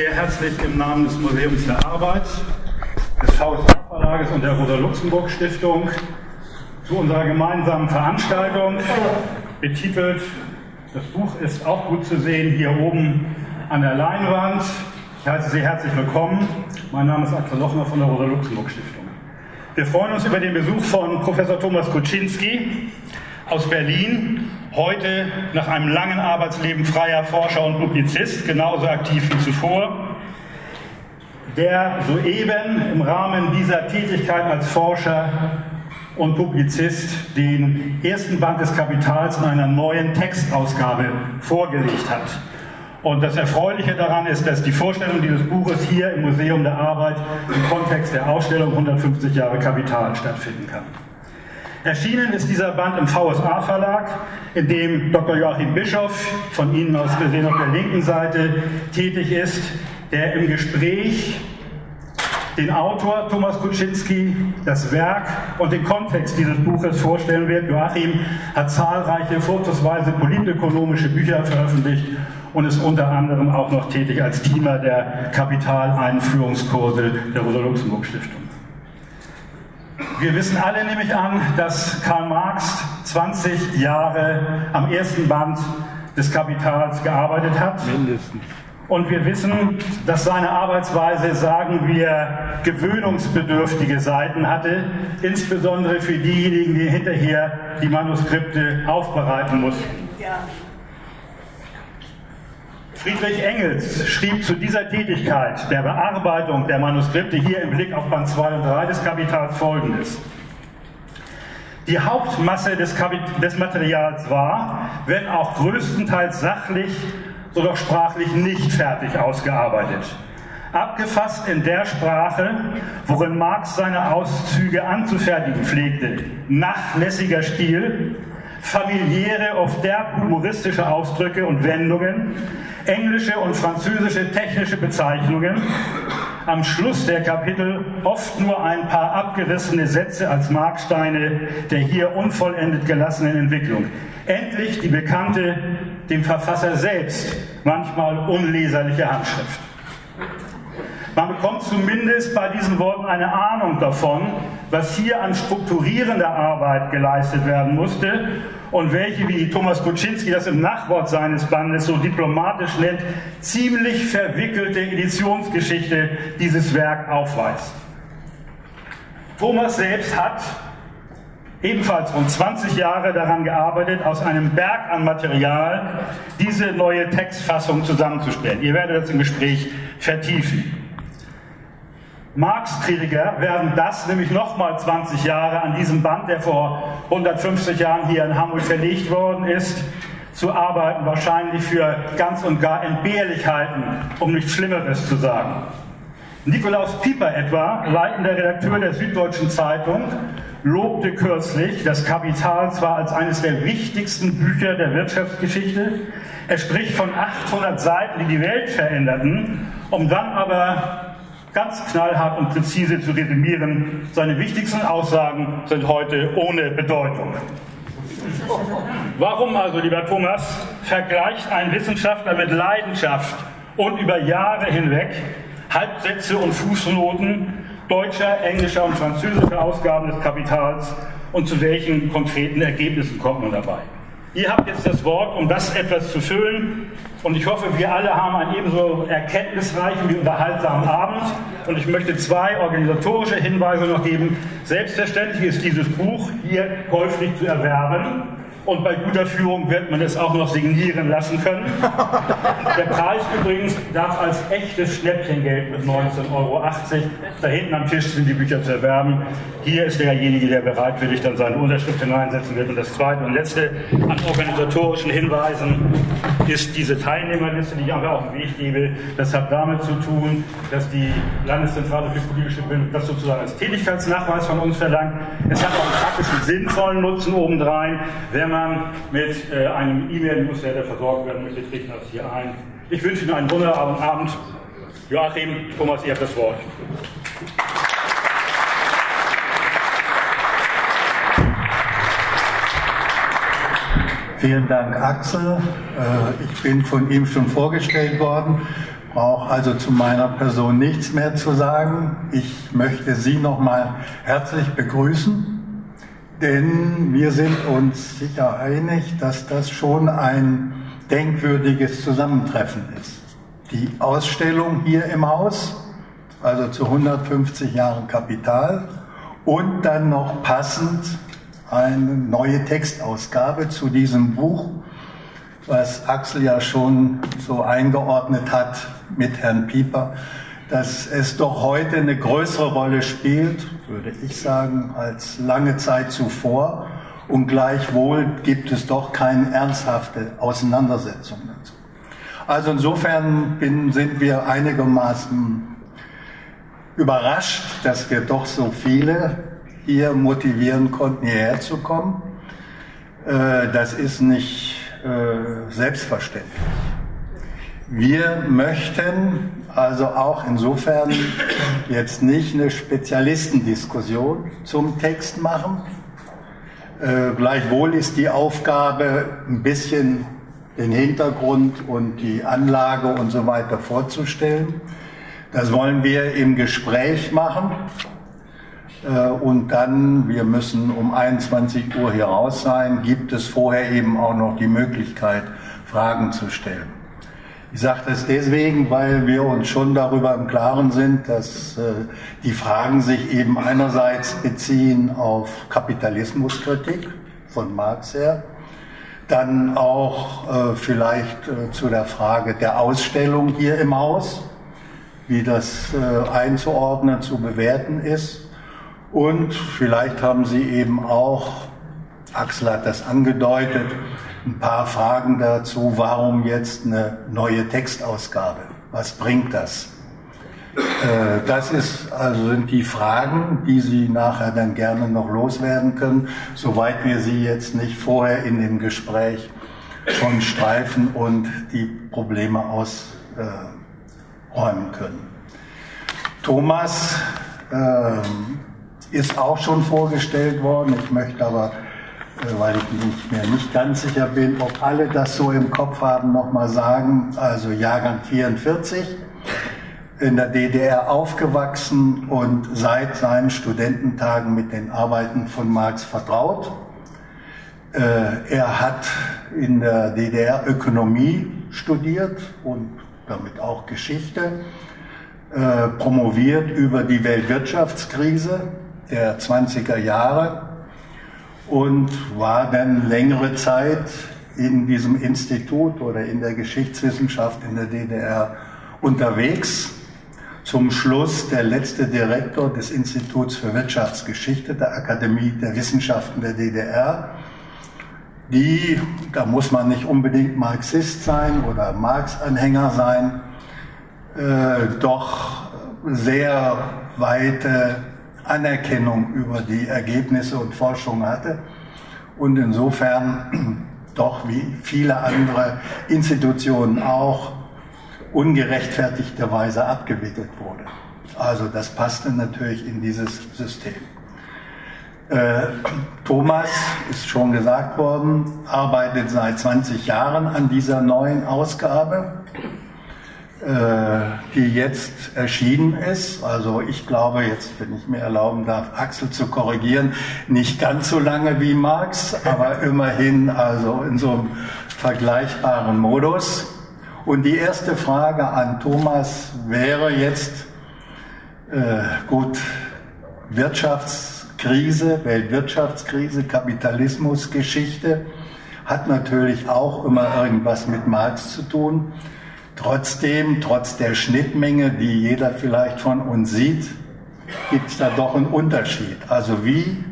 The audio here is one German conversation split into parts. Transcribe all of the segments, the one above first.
sehr herzlich im Namen des Museums der Arbeit, des VSA-Verlages und der Rosa-Luxemburg-Stiftung zu unserer gemeinsamen Veranstaltung, betitelt, das Buch ist auch gut zu sehen, hier oben an der Leinwand. Ich heiße Sie herzlich willkommen. Mein Name ist Axel Lochner von der Rosa-Luxemburg-Stiftung. Wir freuen uns über den Besuch von Professor Thomas Kuczynski aus Berlin, heute nach einem langen Arbeitsleben freier Forscher und Publizist, genauso aktiv wie zuvor, der soeben im Rahmen dieser Tätigkeit als Forscher und Publizist den ersten Band des Kapitals in einer neuen Textausgabe vorgelegt hat. Und das Erfreuliche daran ist, dass die Vorstellung dieses Buches hier im Museum der Arbeit im Kontext der Ausstellung 150 Jahre Kapital stattfinden kann. Erschienen ist dieser Band im VSA Verlag, in dem Dr. Joachim Bischoff, von Ihnen aus gesehen auf der linken Seite, tätig ist, der im Gespräch den Autor Thomas Kuczynski, das Werk und den Kontext dieses Buches vorstellen wird. Joachim hat zahlreiche, vorzugsweise politökonomische Bücher veröffentlicht und ist unter anderem auch noch tätig als Teamer der Kapitaleinführungskurse der Rosa-Luxemburg-Stiftung. Wir wissen alle nämlich an, dass Karl Marx 20 Jahre am ersten Band des Kapitals gearbeitet hat. Mindestens. Und wir wissen, dass seine Arbeitsweise, sagen wir, gewöhnungsbedürftige Seiten hatte, insbesondere für diejenigen, die hinterher die Manuskripte aufbereiten mussten. Ja. Friedrich Engels schrieb zu dieser Tätigkeit der Bearbeitung der Manuskripte hier im Blick auf Band 2 und 3 des Kapitals folgendes. Die Hauptmasse des, des Materials war, wenn auch größtenteils sachlich, so doch sprachlich nicht fertig ausgearbeitet. Abgefasst in der Sprache, worin Marx seine Auszüge anzufertigen pflegte. Nachlässiger Stil, familiäre, oft derb humoristische Ausdrücke und Wendungen, englische und französische technische Bezeichnungen, am Schluss der Kapitel oft nur ein paar abgerissene Sätze als Marksteine der hier unvollendet gelassenen Entwicklung. Endlich die bekannte, dem Verfasser selbst manchmal unleserliche Handschrift. Man bekommt zumindest bei diesen Worten eine Ahnung davon, was hier an strukturierender Arbeit geleistet werden musste und welche, wie Thomas Kuczynski das im Nachwort seines Bandes so diplomatisch nennt, ziemlich verwickelte Editionsgeschichte dieses Werk aufweist. Thomas selbst hat ebenfalls rund 20 Jahre daran gearbeitet, aus einem Berg an Material diese neue Textfassung zusammenzustellen. Ihr werdet das im Gespräch vertiefen. Marx-Kritiker werden das nämlich nochmal 20 Jahre an diesem Band, der vor 150 Jahren hier in Hamburg verlegt worden ist, zu arbeiten, wahrscheinlich für ganz und gar entbehrlich halten, um nichts Schlimmeres zu sagen. Nikolaus Pieper etwa, leitender Redakteur der Süddeutschen Zeitung, lobte kürzlich das Kapital zwar als eines der wichtigsten Bücher der Wirtschaftsgeschichte, er spricht von 800 Seiten, die die Welt veränderten, um dann aber ganz knallhart und präzise zu resümieren. Seine wichtigsten Aussagen sind heute ohne Bedeutung. Warum also, lieber Thomas, vergleicht ein Wissenschaftler mit Leidenschaft und über Jahre hinweg Halbsätze und Fußnoten deutscher, englischer und französischer Ausgaben des Kapitals und zu welchen konkreten Ergebnissen kommt man dabei? Ihr habt jetzt das Wort, um das etwas zu füllen. Und ich hoffe, wir alle haben einen ebenso erkenntnisreichen wie unterhaltsamen Abend. Und ich möchte zwei organisatorische Hinweise noch geben. Selbstverständlich ist dieses Buch hier käuflich zu erwerben. Und bei guter Führung wird man es auch noch signieren lassen können. Der Preis übrigens darf als echtes Schnäppchengeld mit 19,80 Euro. Da hinten am Tisch sind die Bücher zu erwerben. Hier ist derjenige, der bereitwillig dann seine Unterschrift hineinsetzen wird. Und das zweite und letzte an organisatorischen Hinweisen ist diese Teilnehmerliste, die ich einfach auf den Weg gebe. Das hat damit zu tun, dass die Landeszentrale für politische Bildung das sozusagen als Tätigkeitsnachweis von uns verlangt. Es hat auch einen praktischen sinnvollen Nutzen obendrein. Wenn man mit äh, einem E-Mail-Newsletter versorgt werden möchte, trägt das hier ein. Ich wünsche Ihnen einen wunderbaren Abend. Joachim, Thomas, ihr habt das Wort. Vielen Dank, Axel. Äh, ich bin von ihm schon vorgestellt worden. brauche also zu meiner Person nichts mehr zu sagen. Ich möchte Sie nochmal herzlich begrüßen, denn wir sind uns sicher einig, dass das schon ein denkwürdiges Zusammentreffen ist. Die Ausstellung hier im Haus, also zu 150 Jahren Kapital und dann noch passend eine neue Textausgabe zu diesem Buch, was Axel ja schon so eingeordnet hat mit Herrn Pieper, dass es doch heute eine größere Rolle spielt, würde ich sagen, als lange Zeit zuvor. Und gleichwohl gibt es doch keine ernsthafte Auseinandersetzung dazu. Also insofern bin, sind wir einigermaßen überrascht, dass wir doch so viele hier motivieren konnten, hierher zu kommen. Äh, das ist nicht äh, selbstverständlich. Wir möchten also auch insofern jetzt nicht eine Spezialistendiskussion zum Text machen. Äh, gleichwohl ist die Aufgabe, ein bisschen den Hintergrund und die Anlage und so weiter vorzustellen. Das wollen wir im Gespräch machen. Äh, und dann, wir müssen um 21 Uhr hier raus sein, gibt es vorher eben auch noch die Möglichkeit, Fragen zu stellen. Ich sage das deswegen, weil wir uns schon darüber im Klaren sind, dass äh, die Fragen sich eben einerseits beziehen auf Kapitalismuskritik von Marx her, dann auch äh, vielleicht äh, zu der Frage der Ausstellung hier im Haus, wie das äh, einzuordnen, zu bewerten ist. Und vielleicht haben Sie eben auch, Axel hat das angedeutet, ein paar Fragen dazu, warum jetzt eine neue Textausgabe? Was bringt das? Äh, das ist, also sind die Fragen, die Sie nachher dann gerne noch loswerden können, soweit wir sie jetzt nicht vorher in dem Gespräch schon streifen und die Probleme ausräumen können. Thomas ähm, ist auch schon vorgestellt worden. Ich möchte aber, weil ich nicht mehr nicht ganz sicher bin, ob alle das so im Kopf haben, nochmal sagen. Also Jahrgang 44, in der DDR aufgewachsen und seit seinen Studententagen mit den Arbeiten von Marx vertraut. Äh, er hat in der DDR Ökonomie studiert und damit auch Geschichte, äh, promoviert über die Weltwirtschaftskrise der 20er Jahre und war dann längere Zeit in diesem Institut oder in der Geschichtswissenschaft in der DDR unterwegs. Zum Schluss der letzte Direktor des Instituts für Wirtschaftsgeschichte der Akademie der Wissenschaften der DDR, die, da muss man nicht unbedingt Marxist sein oder Marx-Anhänger sein, äh, doch sehr weite Anerkennung über die Ergebnisse und Forschung hatte und insofern doch wie viele andere Institutionen auch ungerechtfertigterweise abgewickelt wurde. Also das passte natürlich in dieses System. Äh, Thomas, ist schon gesagt worden, arbeitet seit 20 Jahren an dieser neuen Ausgabe die jetzt erschienen ist. Also ich glaube jetzt, wenn ich mir erlauben darf, Axel zu korrigieren, nicht ganz so lange wie Marx, aber immerhin also in so einem vergleichbaren Modus. Und die erste Frage an Thomas wäre jetzt, äh, gut, Wirtschaftskrise, Weltwirtschaftskrise, Kapitalismusgeschichte hat natürlich auch immer irgendwas mit Marx zu tun. Trotzdem, trotz der Schnittmenge, die jeder vielleicht von uns sieht, gibt es da doch einen Unterschied. Also wie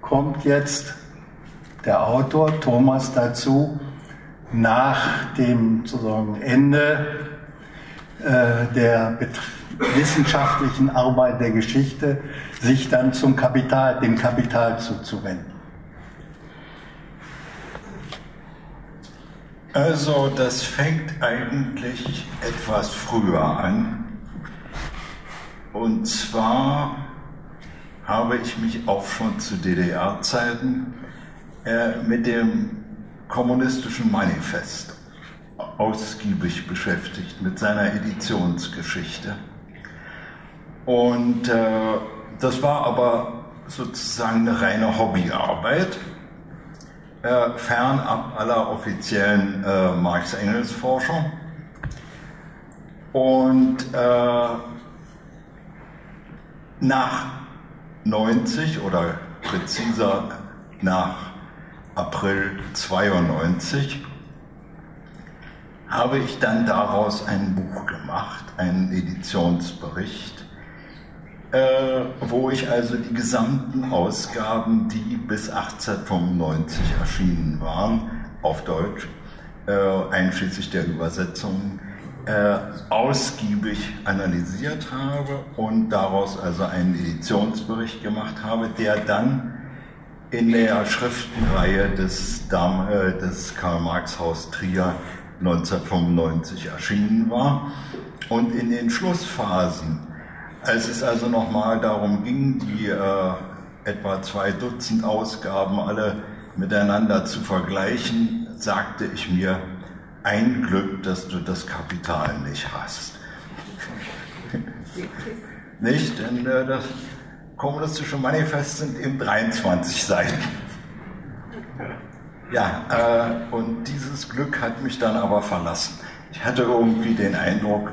kommt jetzt der Autor Thomas dazu, nach dem sozusagen Ende äh, der wissenschaftlichen Arbeit der Geschichte sich dann zum Kapital, dem Kapital zuzuwenden? Also das fängt eigentlich etwas früher an. Und zwar habe ich mich auch schon zu DDR-Zeiten äh, mit dem kommunistischen Manifest ausgiebig beschäftigt mit seiner Editionsgeschichte. Und äh, das war aber sozusagen eine reine Hobbyarbeit, äh, fernab aller offiziellen äh, Marx-Engels-Forschung. Und äh, nach 90 oder präziser nach April 92 habe ich dann daraus ein Buch gemacht, einen Editionsbericht, äh, wo ich also die gesamten Ausgaben, die bis 1895 erschienen waren, auf Deutsch, äh, einschließlich der Übersetzungen, äh, ausgiebig analysiert habe und daraus also einen Editionsbericht gemacht habe, der dann in der Schriftenreihe des, Dam äh, des Karl Marx Haus Trier 1995 erschienen war. Und in den Schlussphasen, als es also nochmal darum ging, die äh, etwa zwei Dutzend Ausgaben alle miteinander zu vergleichen, sagte ich mir, ein Glück, dass du das Kapital nicht hast. nicht? Denn äh, das kommunistische Manifest sind eben 23 Seiten. Ja, äh, und dieses Glück hat mich dann aber verlassen. Ich hatte irgendwie den Eindruck,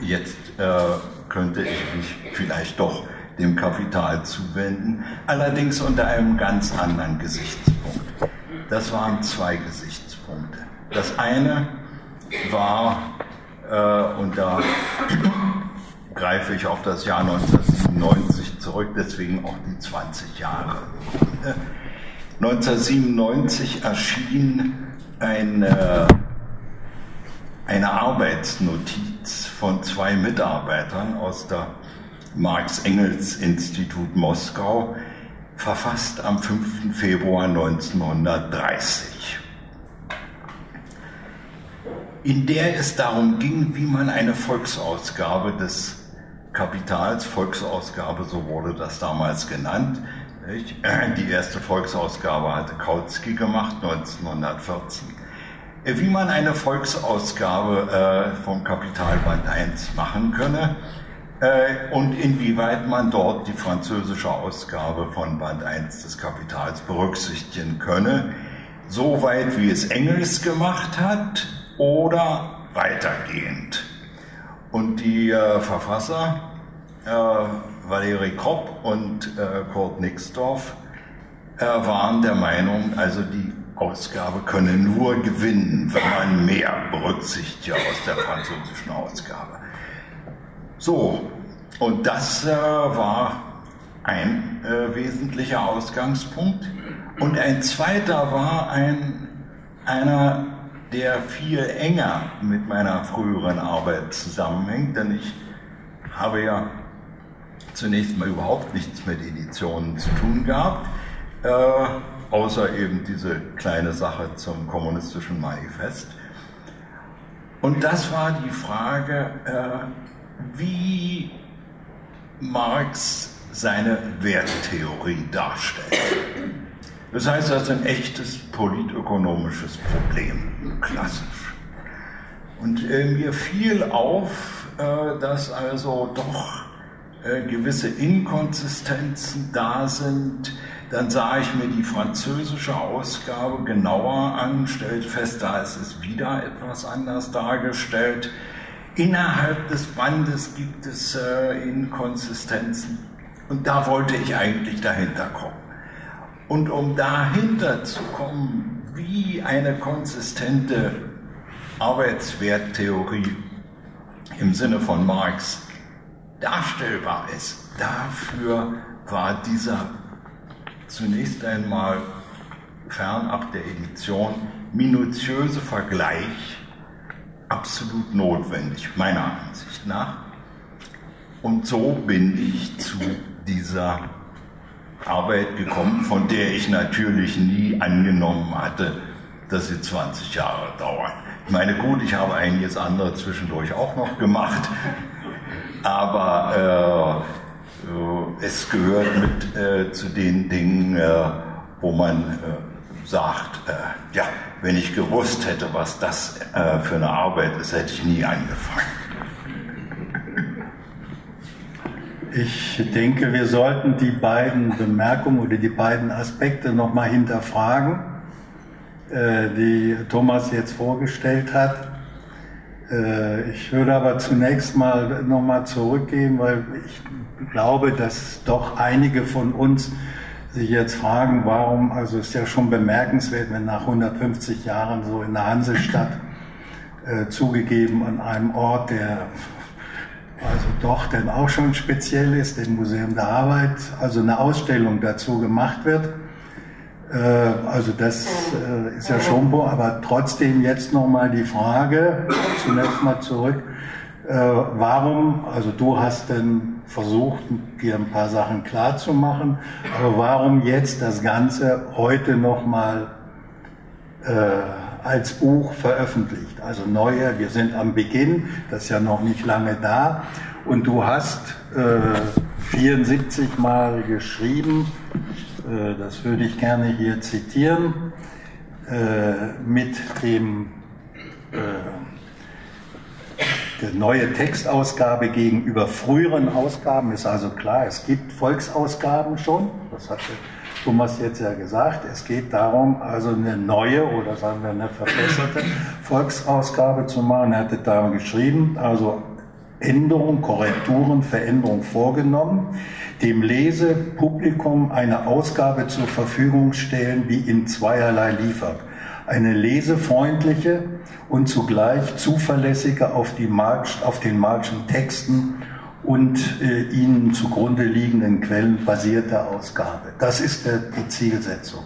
jetzt äh, könnte ich mich vielleicht doch dem Kapital zuwenden, allerdings unter einem ganz anderen Gesichtspunkt. Das waren zwei Gesichtspunkte. Das eine war, äh, und da greife ich auf das Jahr 1997 zurück, deswegen auch die 20 Jahre. 1997 erschien eine, eine Arbeitsnotiz von zwei Mitarbeitern aus der Marx-Engels-Institut Moskau, verfasst am 5. Februar 1930 in der es darum ging, wie man eine Volksausgabe des Kapitals, Volksausgabe, so wurde das damals genannt. Die erste Volksausgabe hatte Kautsky gemacht, 1914. Wie man eine Volksausgabe äh, vom Kapitalband 1 machen könne äh, und inwieweit man dort die französische Ausgabe von Band 1 des Kapitals berücksichtigen könne, soweit wie es Engels gemacht hat, oder weitergehend. Und die äh, Verfasser, äh, Valerie Kropp und äh, Kurt Nixdorf, äh, waren der Meinung, also die Ausgabe könne nur gewinnen, wenn man mehr berücksichtigt aus der französischen Ausgabe. So, und das äh, war ein äh, wesentlicher Ausgangspunkt. Und ein zweiter war ein, einer der viel enger mit meiner früheren Arbeit zusammenhängt, denn ich habe ja zunächst mal überhaupt nichts mit Editionen zu tun gehabt, äh, außer eben diese kleine Sache zum kommunistischen Manifest. Und das war die Frage, äh, wie Marx seine Werttheorie darstellt. Das heißt, das ist ein echtes politökonomisches Problem, klassisch. Und äh, mir fiel auf, äh, dass also doch äh, gewisse Inkonsistenzen da sind. Dann sah ich mir die französische Ausgabe genauer an, stellt fest, da ist es wieder etwas anders dargestellt. Innerhalb des Bandes gibt es äh, Inkonsistenzen. Und da wollte ich eigentlich dahinter kommen. Und um dahinter zu kommen, wie eine konsistente Arbeitswerttheorie im Sinne von Marx darstellbar ist, dafür war dieser zunächst einmal fernab der Edition minutiöse Vergleich absolut notwendig, meiner Ansicht nach. Und so bin ich zu dieser Arbeit gekommen, von der ich natürlich nie angenommen hatte, dass sie 20 Jahre dauern. Ich meine, gut, ich habe einiges andere zwischendurch auch noch gemacht, aber äh, es gehört mit äh, zu den Dingen, äh, wo man äh, sagt, äh, ja, wenn ich gewusst hätte, was das äh, für eine Arbeit ist, hätte ich nie angefangen. Ich denke, wir sollten die beiden Bemerkungen oder die beiden Aspekte nochmal hinterfragen, äh, die Thomas jetzt vorgestellt hat. Ich würde aber zunächst mal nochmal zurückgehen, weil ich glaube, dass doch einige von uns sich jetzt fragen, warum, also ist ja schon bemerkenswert, wenn nach 150 Jahren so in der Hansestadt äh, zugegeben an einem Ort, der also doch dann auch schon speziell ist, dem Museum der Arbeit, also eine Ausstellung dazu gemacht wird. Äh, also das äh, ist ja schon, aber trotzdem jetzt nochmal die Frage, zunächst mal zurück, äh, warum, also du hast dann versucht, dir ein paar Sachen klar zu machen, aber warum jetzt das Ganze heute nochmal als Buch veröffentlicht. Also neue, wir sind am Beginn, das ist ja noch nicht lange da. Und du hast äh, 74 Mal geschrieben, äh, das würde ich gerne hier zitieren, äh, mit dem äh, neue Textausgabe gegenüber früheren Ausgaben ist also klar, es gibt Volksausgaben schon, das hatte Thomas jetzt ja gesagt, es geht darum, also eine neue oder sagen wir eine verbesserte Volksausgabe zu machen. Er hatte da geschrieben, also Änderungen, Korrekturen, Veränderungen vorgenommen, dem Lesepublikum eine Ausgabe zur Verfügung stellen, die in zweierlei liefert. Eine lesefreundliche und zugleich zuverlässige auf, die Markt, auf den Marxischen Texten und äh, ihnen zugrunde liegenden Quellen basierte Ausgabe. Das ist der, die Zielsetzung.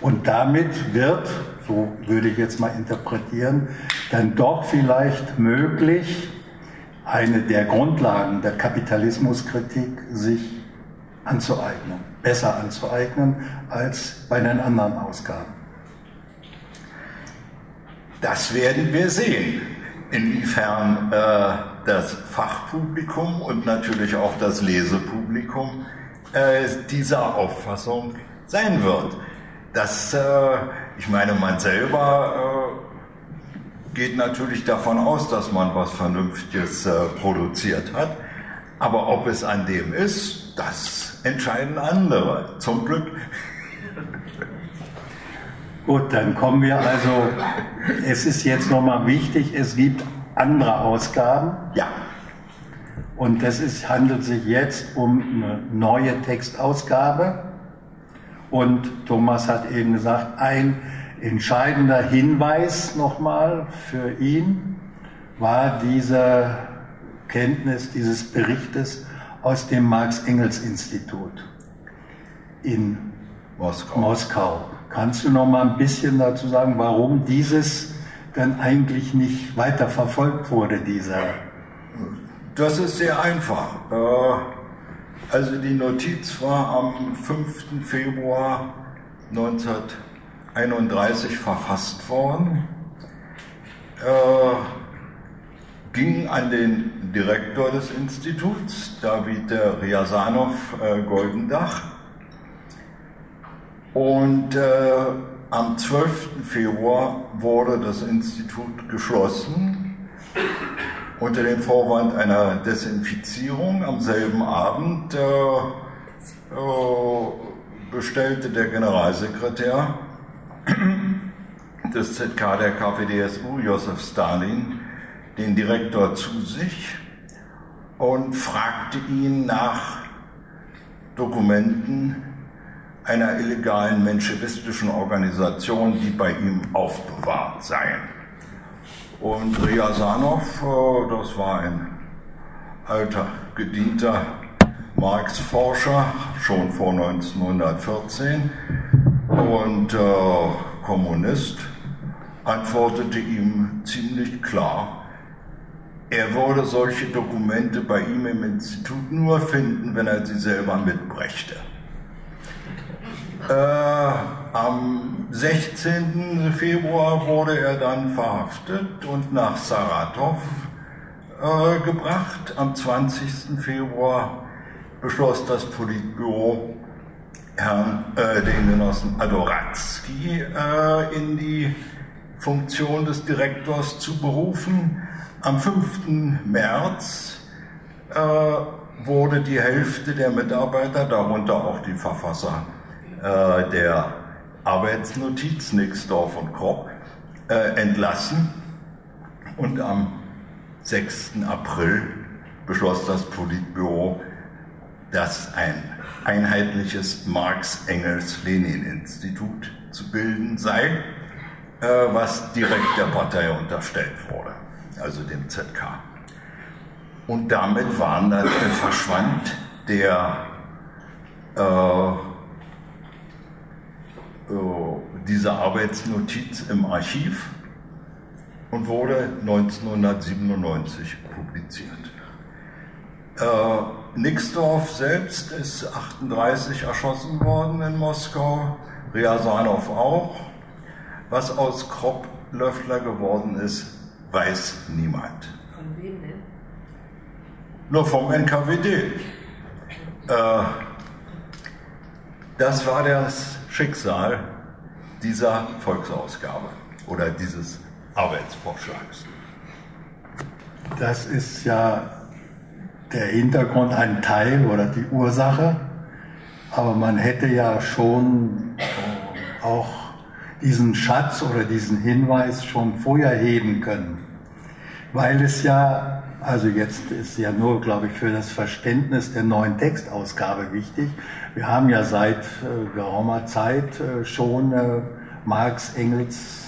Und damit wird, so würde ich jetzt mal interpretieren, dann doch vielleicht möglich, eine der Grundlagen der Kapitalismuskritik sich anzueignen, besser anzueignen als bei den anderen Ausgaben. Das werden wir sehen, inwiefern äh, das Fachpublikum und natürlich auch das Lesepublikum äh, dieser Auffassung sein wird. Das, äh, ich meine, man selber äh, geht natürlich davon aus, dass man was Vernünftiges äh, produziert hat. Aber ob es an dem ist, das entscheiden andere. Zum Glück. Gut, dann kommen wir also, es ist jetzt nochmal wichtig, es gibt andere Ausgaben. Ja. Und das ist, handelt sich jetzt um eine neue Textausgabe. Und Thomas hat eben gesagt, ein entscheidender Hinweis nochmal für ihn war diese Kenntnis dieses Berichtes aus dem Marx-Engels-Institut in Moskau. Moskau. Kannst du noch mal ein bisschen dazu sagen, warum dieses dann eigentlich nicht weiter verfolgt wurde, dieser? Das ist sehr einfach. Äh, also die Notiz war am 5. Februar 1931 verfasst worden, äh, ging an den Direktor des Instituts, David Ryazanov äh, Goldendach, und am 12. Februar wurde das Institut geschlossen unter dem Vorwand einer Desinfizierung. Am selben Abend äh, äh, bestellte der Generalsekretär des ZK der KPDSU, Josef Stalin, den Direktor zu sich und fragte ihn nach Dokumenten einer illegalen menschewistischen Organisation, die bei ihm aufbewahrt seien. Und Ryazanov, äh, das war ein alter, gedienter Marx-Forscher, schon vor 1914 und äh, Kommunist, antwortete ihm ziemlich klar, er würde solche Dokumente bei ihm im Institut nur finden, wenn er sie selber mitbrächte. Äh, am 16. Februar wurde er dann verhaftet und nach Saratov äh, gebracht. Am 20. Februar beschloss das Politbüro, Herrn, äh, den Genossen Adoratzky äh, in die Funktion des Direktors zu berufen. Am 5. März äh, wurde die Hälfte der Mitarbeiter, darunter auch die Verfasser äh, der Arbeitsnotiz Nixdorf und Kropp, äh, entlassen. Und am 6. April beschloss das Politbüro, dass ein einheitliches Marx-Engels-Lenin-Institut zu bilden sei, äh, was direkt der Partei unterstellt wurde, also dem ZK. Und damit waren dann, verschwand der, äh, äh, diese Arbeitsnotiz im Archiv und wurde 1997 publiziert. Äh, Nixdorf selbst ist 38 erschossen worden in Moskau, Ryazanov auch. Was aus Kropp Löffler geworden ist, weiß niemand. Von wem denn? Nur vom NKWD. Äh, das war das Schicksal dieser Volksausgabe oder dieses Arbeitsvorschlags. Das ist ja der Hintergrund, ein Teil oder die Ursache. Aber man hätte ja schon auch diesen Schatz oder diesen Hinweis schon vorher heben können. Weil es ja, also jetzt ist ja nur, glaube ich, für das Verständnis der neuen Textausgabe wichtig. Wir haben ja seit äh, geraumer Zeit äh, schon äh, Marx Engels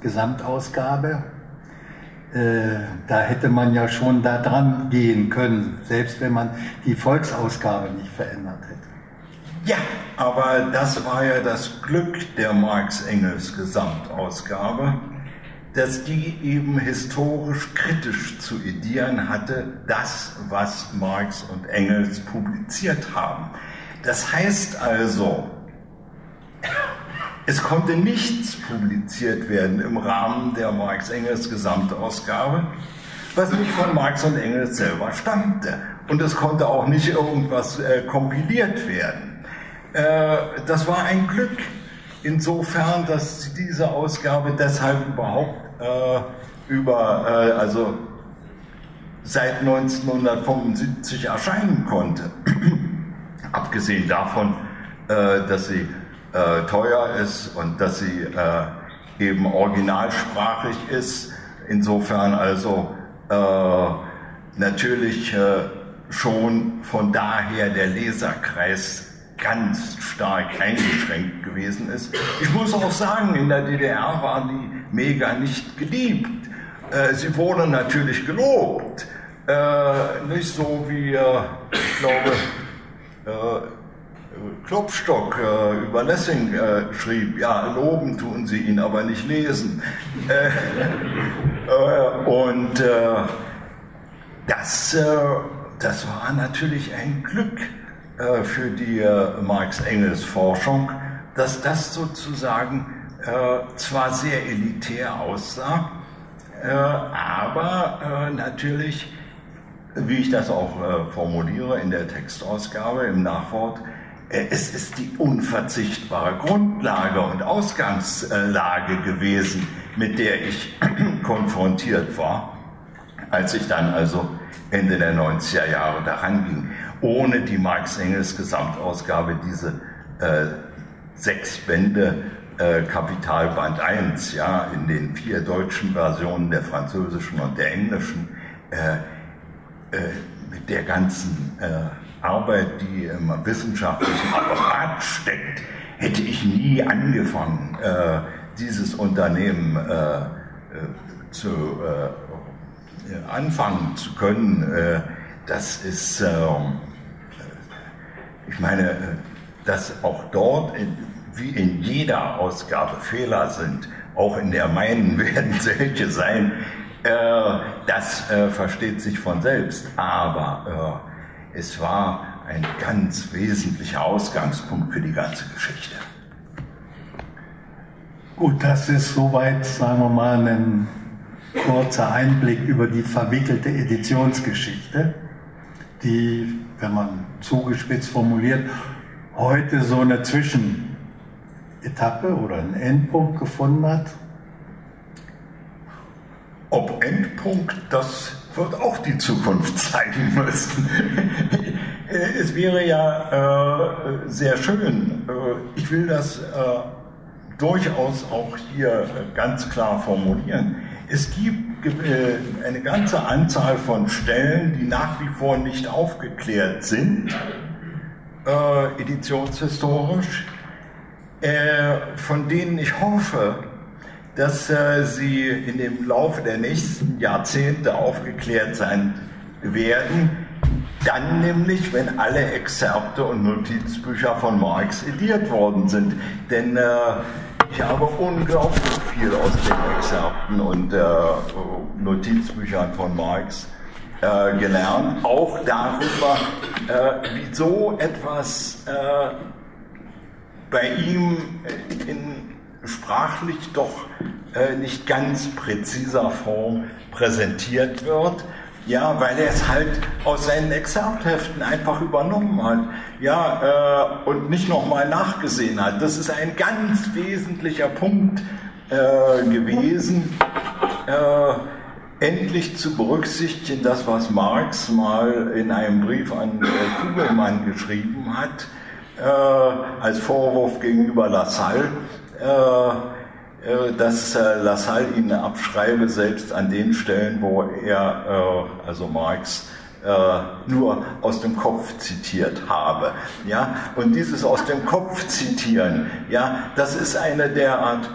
Gesamtausgabe da hätte man ja schon da dran gehen können, selbst wenn man die Volksausgabe nicht verändert hätte. Ja, aber das war ja das Glück der Marx-Engels Gesamtausgabe, dass die eben historisch kritisch zu edieren hatte, das, was Marx und Engels publiziert haben. Das heißt also, es konnte nichts publiziert werden im Rahmen der Marx-Engels Gesamtausgabe, was nicht von Marx und Engels selber stammte. Und es konnte auch nicht irgendwas äh, kompiliert werden. Äh, das war ein Glück insofern, dass diese Ausgabe deshalb überhaupt äh, über, äh, also seit 1975 erscheinen konnte. Abgesehen davon, äh, dass sie äh, teuer ist und dass sie äh, eben originalsprachig ist. Insofern also äh, natürlich schon von daher der Leserkreis ganz stark eingeschränkt gewesen ist. Ich muss auch sagen, in der DDR war die Mega nicht geliebt. Äh, sie wurde natürlich gelobt. Äh, nicht so wie, ich glaube, Klopstock äh, über Lessing äh, schrieb, ja, loben tun sie ihn, aber nicht lesen. Äh, äh und äh, das, äh, das war natürlich ein Glück für die Marx-Engels-Forschung, dass das sozusagen zwar sehr elitär aussah, aber natürlich, wie ich das auch formuliere in der Textausgabe, im Nachwort, äh, es ist die unverzichtbare Grundlage und Ausgangslage gewesen, mit der ich konfrontiert war, als ich dann also Ende der 90er Jahre daran ging. Ohne die Marx-Engels Gesamtausgabe, diese äh, sechs Bände äh, Kapitalband 1, ja, in den vier deutschen Versionen der französischen und der englischen, äh, äh mit der ganzen äh, Arbeit, die im wissenschaftlichen Apparat steckt, hätte ich nie angefangen, äh, dieses Unternehmen zu anfangen zu können. Das ist, ähm, ich meine, dass auch dort, wie in jeder Ausgabe, Fehler sind. Auch in der meinen werden solche sein. das versteht sich von selbst. Aber es war ein ganz wesentlicher Ausgangspunkt für die ganze Geschichte. Gut, das ist soweit, sagen wir mal, ein kurzer Einblick über die verwickelte Editionsgeschichte, die, wenn man zugespitzt formuliert, heute so eine Zwischenetappe oder einen Endpunkt gefunden hat? Ob Endpunkt, das wird auch die Zukunft zeigen müssen. es wäre ja äh, sehr schön. Äh, ich will das äh, durchaus auch hier ganz klar formulieren. Es gibt äh, eine ganze Anzahl von Stellen, die nach wie vor nicht aufgeklärt sind, äh, editionshistorisch, äh, von denen ich hoffe, dass äh, sie in dem Laufe der nächsten Jahrzehnte aufgeklärt sein werden. Dann nämlich, wenn alle Exzerpte und Notizbücher von Marx ediert worden sind. Denn äh, ich habe unglaublich viel aus den Exzerpten und äh, Notizbüchern von Marx äh, gelernt, auch darüber, äh, wie so etwas äh, bei ihm in sprachlich doch äh, nicht ganz präziser Form präsentiert wird. Ja, weil er es halt aus seinen Exzerptheften einfach übernommen hat. Ja, äh, und nicht nochmal nachgesehen hat. Das ist ein ganz wesentlicher Punkt äh, gewesen. Äh, endlich zu berücksichtigen, das, was Marx mal in einem Brief an äh, Kugelmann geschrieben hat, äh, als Vorwurf gegenüber Lassalle, äh, dass Lassalle ihn abschreibe, selbst an den Stellen, wo er, äh, also Marx, äh, nur aus dem Kopf zitiert habe. Ja? Und dieses aus dem Kopf zitieren, ja, das ist eine derart,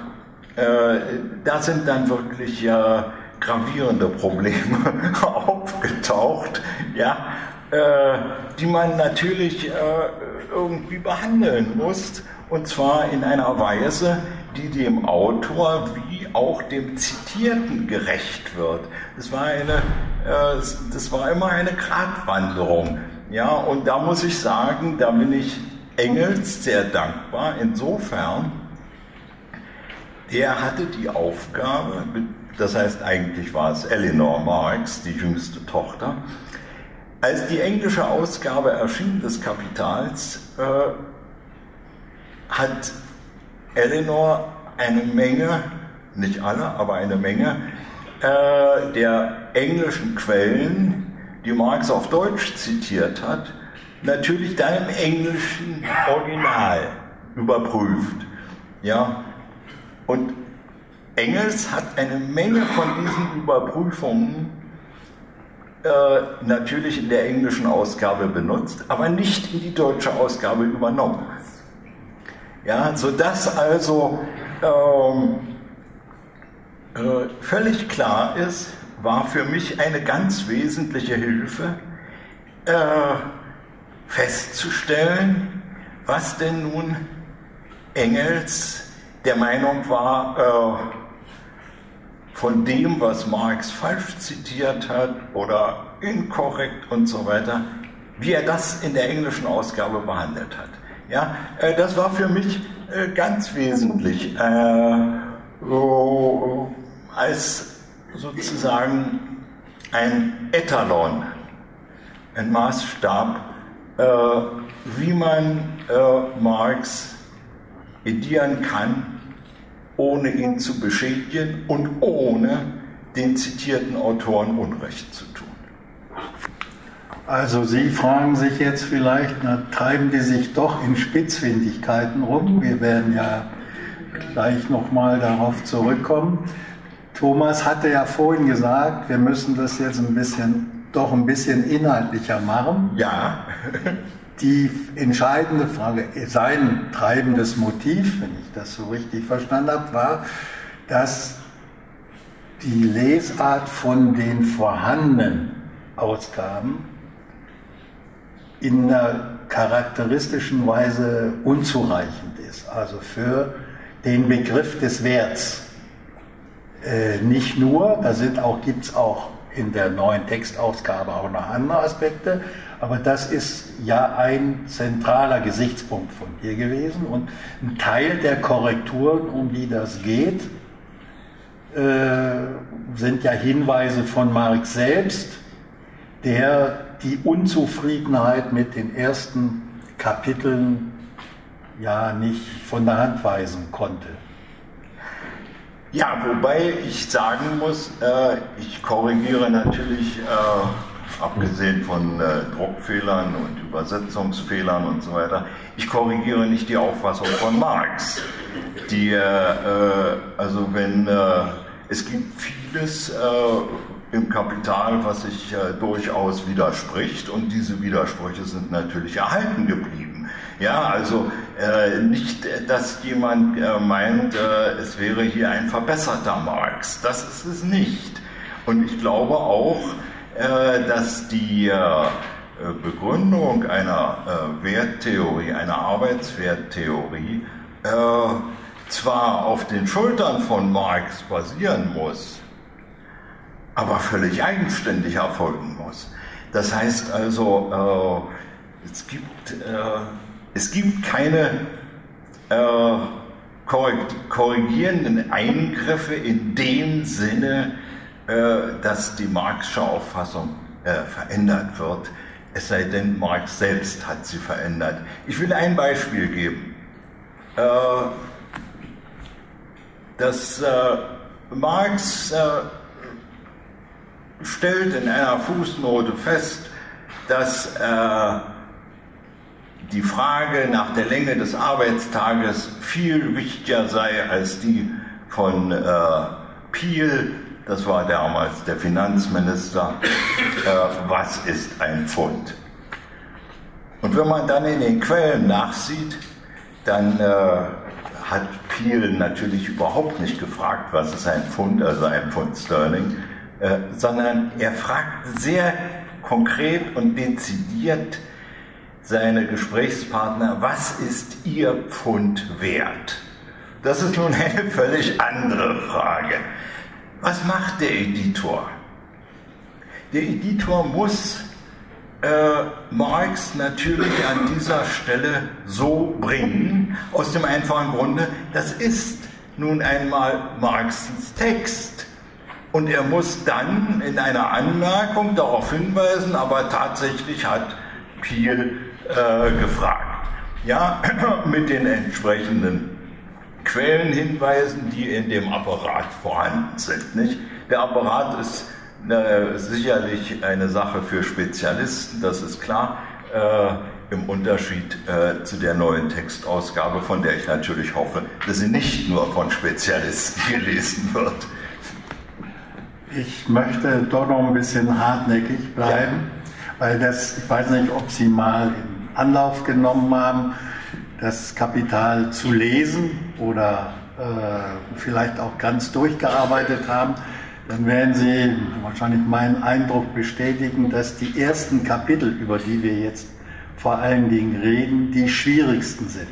äh, da sind dann wirklich ja gravierende Probleme aufgetaucht, ja, äh, die man natürlich äh, irgendwie behandeln muss, und zwar in einer Weise, die dem Autor wie auch dem Zitierten gerecht wird. Das war, eine, äh, das war immer eine Gratwanderung. Ja, und da muss ich sagen, da bin ich Engels sehr dankbar. Insofern, der hatte die Aufgabe, das heißt eigentlich war es Eleanor Marx, die jüngste Tochter, als die englische Ausgabe erschien des Kapitals, äh, hat Eleanor eine Menge, nicht alle, aber eine Menge äh, der englischen Quellen, die Marx auf Deutsch zitiert hat, natürlich dann im englischen Original überprüft. Ja? Und Engels hat eine Menge von diesen Überprüfungen natürlich in der englischen Ausgabe benutzt, aber nicht in die deutsche Ausgabe übernommen. Ja, sodass also ähm, äh, völlig klar ist, war für mich eine ganz wesentliche Hilfe, äh, festzustellen, was denn nun Engels der Meinung war, äh, von dem, was Marx falsch zitiert hat oder inkorrekt und so weiter, wie er das in der englischen Ausgabe behandelt hat. Ja, äh, das war für mich äh, ganz wesentlich äh, als sozusagen ein Etalon, ein Maßstab, wie man Marx edieren kann, ohne ihn zu beschädigen und ohne den zitierten Autoren Unrecht zu tun. Also Sie fragen sich jetzt vielleicht, na, treiben die sich doch in Spitzfindigkeiten rum? Wir werden ja gleich nochmal darauf zurückkommen. Thomas hatte ja vorhin gesagt, wir müssen das jetzt ein bisschen, doch ein bisschen inhaltlicher machen. Ja. Die entscheidende Frage, sein treibendes Motiv, wenn ich das so richtig verstanden habe, war, dass die Lesart von den vorhandenen Ausgaben in einer charakteristischen Weise unzureichend ist. Also für den Begriff des Werts. Äh, nicht nur, da gibt es auch in der neuen Textausgabe auch noch andere Aspekte, aber das ist ja ein zentraler Gesichtspunkt von dir gewesen und ein Teil der Korrekturen, um die das geht, äh, sind ja Hinweise von Marx selbst, der die Unzufriedenheit mit den ersten Kapiteln ja nicht von der Hand weisen konnte. Ja, wobei ich sagen muss, äh, ich korrigiere natürlich, äh, abgesehen von äh, Druckfehlern und Übersetzungsfehlern und so weiter, ich korrigiere nicht die Auffassung von Marx. Die, äh, äh, also wenn äh, es gibt vieles im Kapital, was sich durchaus widerspricht und diese Widersprüche sind natürlich erhalten geblieben. Ja, also äh, nicht, dass jemand äh, meint, äh, es wäre hier ein verbesserter Marx. Das ist es nicht. Und ich glaube auch, äh, dass die äh, Begründung einer äh, Werttheorie, einer Arbeitswerttheorie, zwar auf den Schultern von Marx basieren muss, aber völlig eigenständig erfolgen muss. Das heißt also, es gibt es gibt keine äh, korrigierenden Eingriffe in dem Sinne, äh, dass die Marxische Auffassung äh, verändert wird, es sei denn, Marx selbst hat sie verändert. Ich will ein Beispiel geben. Äh, dass äh, Marx äh, stellt in einer Fußnote fest, dass die Frage nach der Länge des Arbeitstages viel wichtiger sei als die von äh, Piel, das war damals der Finanzminister, äh, was ist ein Pfund? Und wenn man dann in den Quellen nachsieht, dann äh, hat Piel natürlich überhaupt nicht gefragt, was ist ein Pfund, also ein Pfund Sterling, äh, sondern er fragt sehr konkret und dezidiert, seine Gesprächspartner, was ist Ihr Pfund wert? Das ist nun eine völlig andere Frage. Was macht der Editor? Der Editor muss äh, Marx natürlich an dieser Stelle so bringen, aus dem einfachen Grunde, das ist nun einmal Marxens Text. Und er muss dann in einer Anmerkung darauf hinweisen, aber tatsächlich hat Piel äh, gefragt. Ja, mit den entsprechenden Quellenhinweisen, die in dem Apparat vorhanden sind. Nicht? Der Apparat ist äh, sicherlich eine Sache für Spezialisten, das ist klar. Äh, im Unterschied äh, zu der neuen Textausgabe, von der ich natürlich hoffe, dass sie nicht nur von Spezialisten gelesen wird. Ich möchte doch noch ein bisschen hartnäckig bleiben, ja. weil das, ich weiß nicht, ob Sie mal in Anlauf genommen haben, das Kapital zu lesen oder äh, vielleicht auch ganz durchgearbeitet haben, dann werden Sie wahrscheinlich meinen Eindruck bestätigen, dass die ersten Kapitel, über die wir jetzt vor allen Dingen reden, die schwierigsten sind.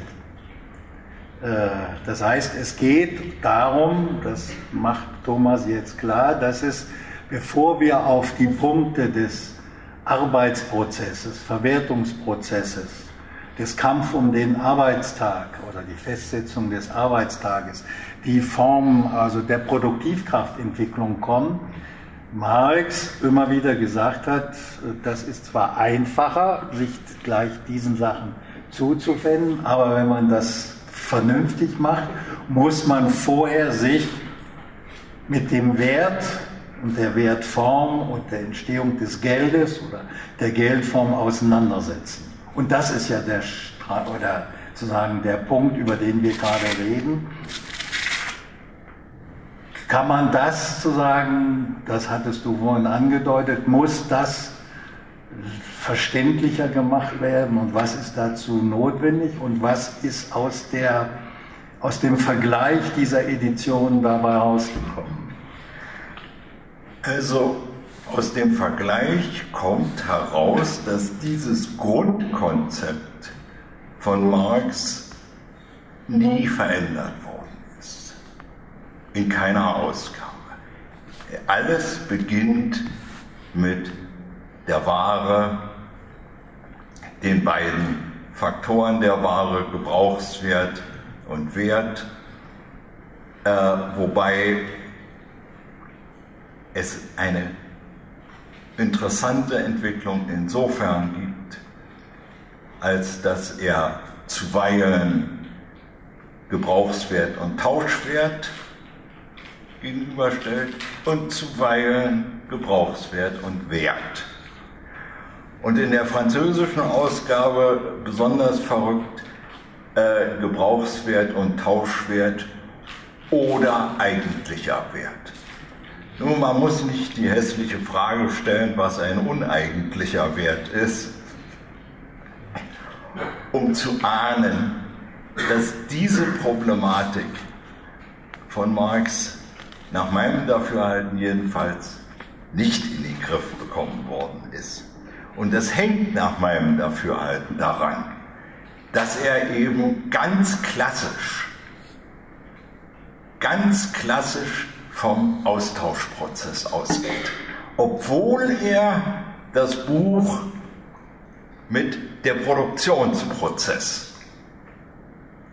Äh, das heißt, es geht darum, das macht Thomas jetzt klar, dass es, bevor wir auf die Punkte des Arbeitsprozesses, Verwertungsprozesses, des Kampf um den Arbeitstag oder die Festsetzung des Arbeitstages, die Form also der Produktivkraftentwicklung kommen, Marx immer wieder gesagt hat, das ist zwar einfacher, sich gleich diesen Sachen zuzuwenden, aber wenn man das vernünftig macht, muss man vorher sich mit dem Wert und der Wertform und der Entstehung des Geldes oder der Geldform auseinandersetzen. Und das ist ja der, oder sozusagen der Punkt, über den wir gerade reden. Kann man das sozusagen, das hattest du vorhin angedeutet, muss das verständlicher gemacht werden und was ist dazu notwendig und was ist aus, der, aus dem Vergleich dieser Edition dabei rausgekommen? Also aus dem Vergleich kommt heraus, dass dieses Grundkonzept von Marx nie verändert worden ist. In keiner Ausgabe. Alles beginnt mit der Ware, den beiden Faktoren der Ware, Gebrauchswert und Wert, äh, wobei es eine interessante Entwicklung insofern gibt, als dass er zuweilen Gebrauchswert und Tauschwert gegenüberstellt und zuweilen Gebrauchswert und Wert. Und in der französischen Ausgabe besonders verrückt äh, Gebrauchswert und Tauschwert oder eigentlicher Wert. Nun, man muss nicht die hässliche Frage stellen, was ein uneigentlicher Wert ist, um zu ahnen, dass diese Problematik von Marx nach meinem Dafürhalten jedenfalls nicht in den Griff bekommen worden ist. Und das hängt nach meinem Dafürhalten daran, dass er eben ganz klassisch, ganz klassisch vom Austauschprozess ausgeht. Obwohl er das Buch mit der Produktionsprozess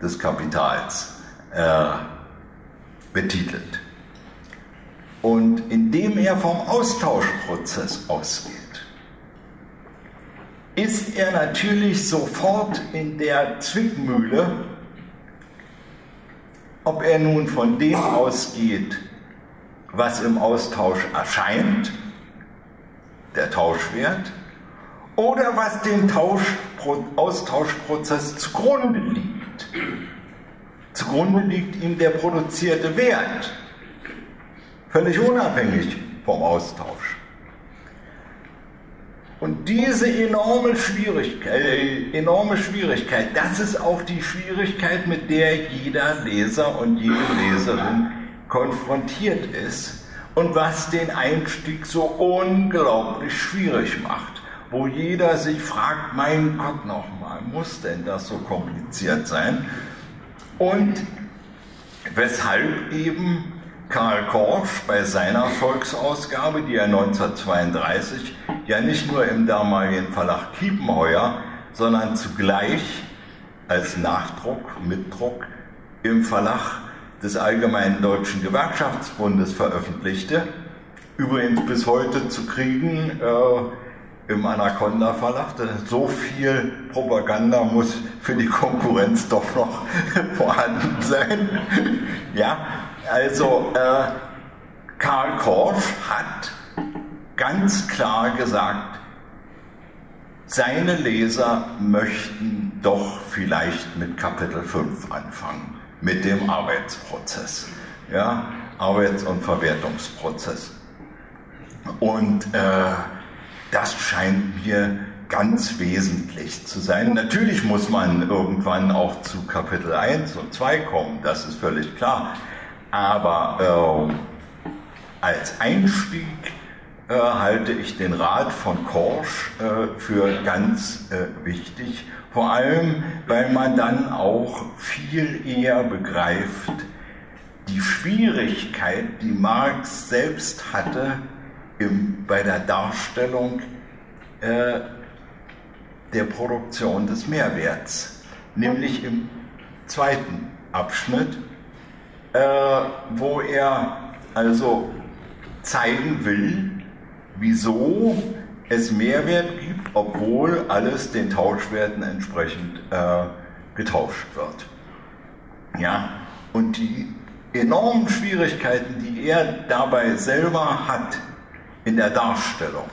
des Kapitals äh, betitelt. Und indem er vom Austauschprozess ausgeht, ist er natürlich sofort in der Zwickmühle, ob er nun von dem ausgeht, was im Austausch erscheint, der Tauschwert, oder was dem Tausch, Austauschprozess zugrunde liegt. Zugrunde liegt ihm der produzierte Wert, völlig unabhängig vom Austausch. Und diese enorme Schwierigkeit, äh, enorme Schwierigkeit, das ist auch die Schwierigkeit, mit der jeder Leser und jede Leserin konfrontiert ist und was den Einstieg so unglaublich schwierig macht, wo jeder sich fragt, mein Gott nochmal, muss denn das so kompliziert sein? Und weshalb eben Karl Korsch bei seiner Volksausgabe, die er 1932 ja nicht nur im damaligen Verlag Kiepenheuer, sondern zugleich als Nachdruck, Mitdruck im Verlag des Allgemeinen Deutschen Gewerkschaftsbundes veröffentlichte. Übrigens bis heute zu kriegen äh, im Anaconda Verlag. So viel Propaganda muss für die Konkurrenz doch noch vorhanden sein. ja, also äh, Karl Korsch hat ganz klar gesagt, seine Leser möchten doch vielleicht mit Kapitel 5 anfangen mit dem Arbeitsprozess, ja, Arbeits- und Verwertungsprozess. Und äh, das scheint mir ganz wesentlich zu sein. Natürlich muss man irgendwann auch zu Kapitel 1 und 2 kommen, das ist völlig klar. Aber äh, als Einstieg äh, halte ich den Rat von Korsch äh, für ganz äh, wichtig vor allem, weil man dann auch viel eher begreift, die Schwierigkeit, die Marx selbst hatte im, bei der Darstellung äh, der Produktion des Mehrwerts, nämlich im zweiten Abschnitt, äh, wo er also zeigen will, wieso es Mehrwert gibt, obwohl alles den Tauschwerten entsprechend äh, getauscht wird. Ja, und die enormen Schwierigkeiten, die er dabei selber hat in der Darstellung,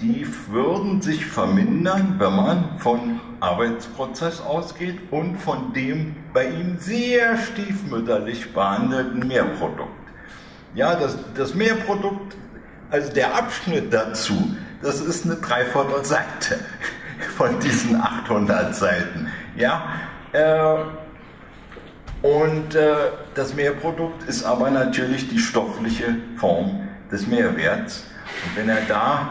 die würden sich vermindern, wenn man von Arbeitsprozess ausgeht und von dem bei ihm sehr stiefmütterlich behandelten Mehrprodukt. Ja, das, das Mehrprodukt also der Abschnitt dazu, das ist eine Dreiviertelseite von diesen 800 Seiten. Ja? Äh, und äh, das Mehrprodukt ist aber natürlich die stoffliche Form des Mehrwerts. Und wenn er da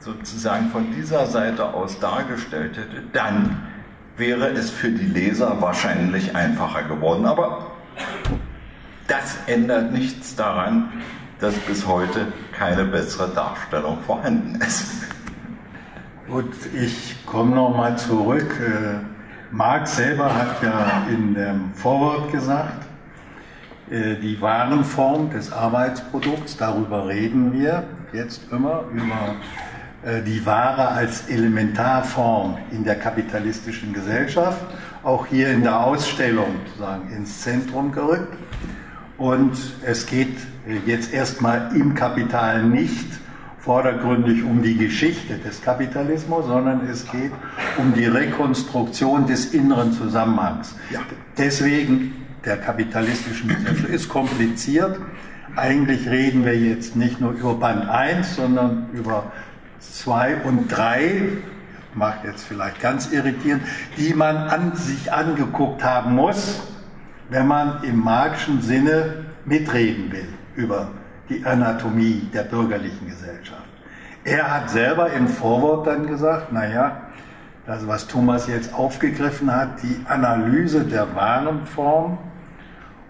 sozusagen von dieser Seite aus dargestellt hätte, dann wäre es für die Leser wahrscheinlich einfacher geworden. Aber das ändert nichts daran, dass bis heute keine bessere Darstellung vorhanden ist. Gut, ich komme nochmal zurück. Äh, Marx selber hat ja in dem Vorwort gesagt, äh, die Warenform des Arbeitsprodukts, darüber reden wir jetzt immer, über äh, die Ware als Elementarform in der kapitalistischen Gesellschaft, auch hier in der Ausstellung sozusagen ins Zentrum gerückt. Und es geht jetzt erstmal im Kapital nicht vordergründig um die Geschichte des Kapitalismus, sondern es geht um die Rekonstruktion des inneren Zusammenhangs. Ja. Deswegen der kapitalistischen Gesellschaft ist kompliziert. Eigentlich reden wir jetzt nicht nur über Band 1, sondern über 2 und 3, macht jetzt vielleicht ganz irritierend, die man an sich angeguckt haben muss, wenn man im marxischen Sinne mitreden will über die Anatomie der bürgerlichen Gesellschaft. Er hat selber im Vorwort dann gesagt, naja, das, was Thomas jetzt aufgegriffen hat, die Analyse der Warenform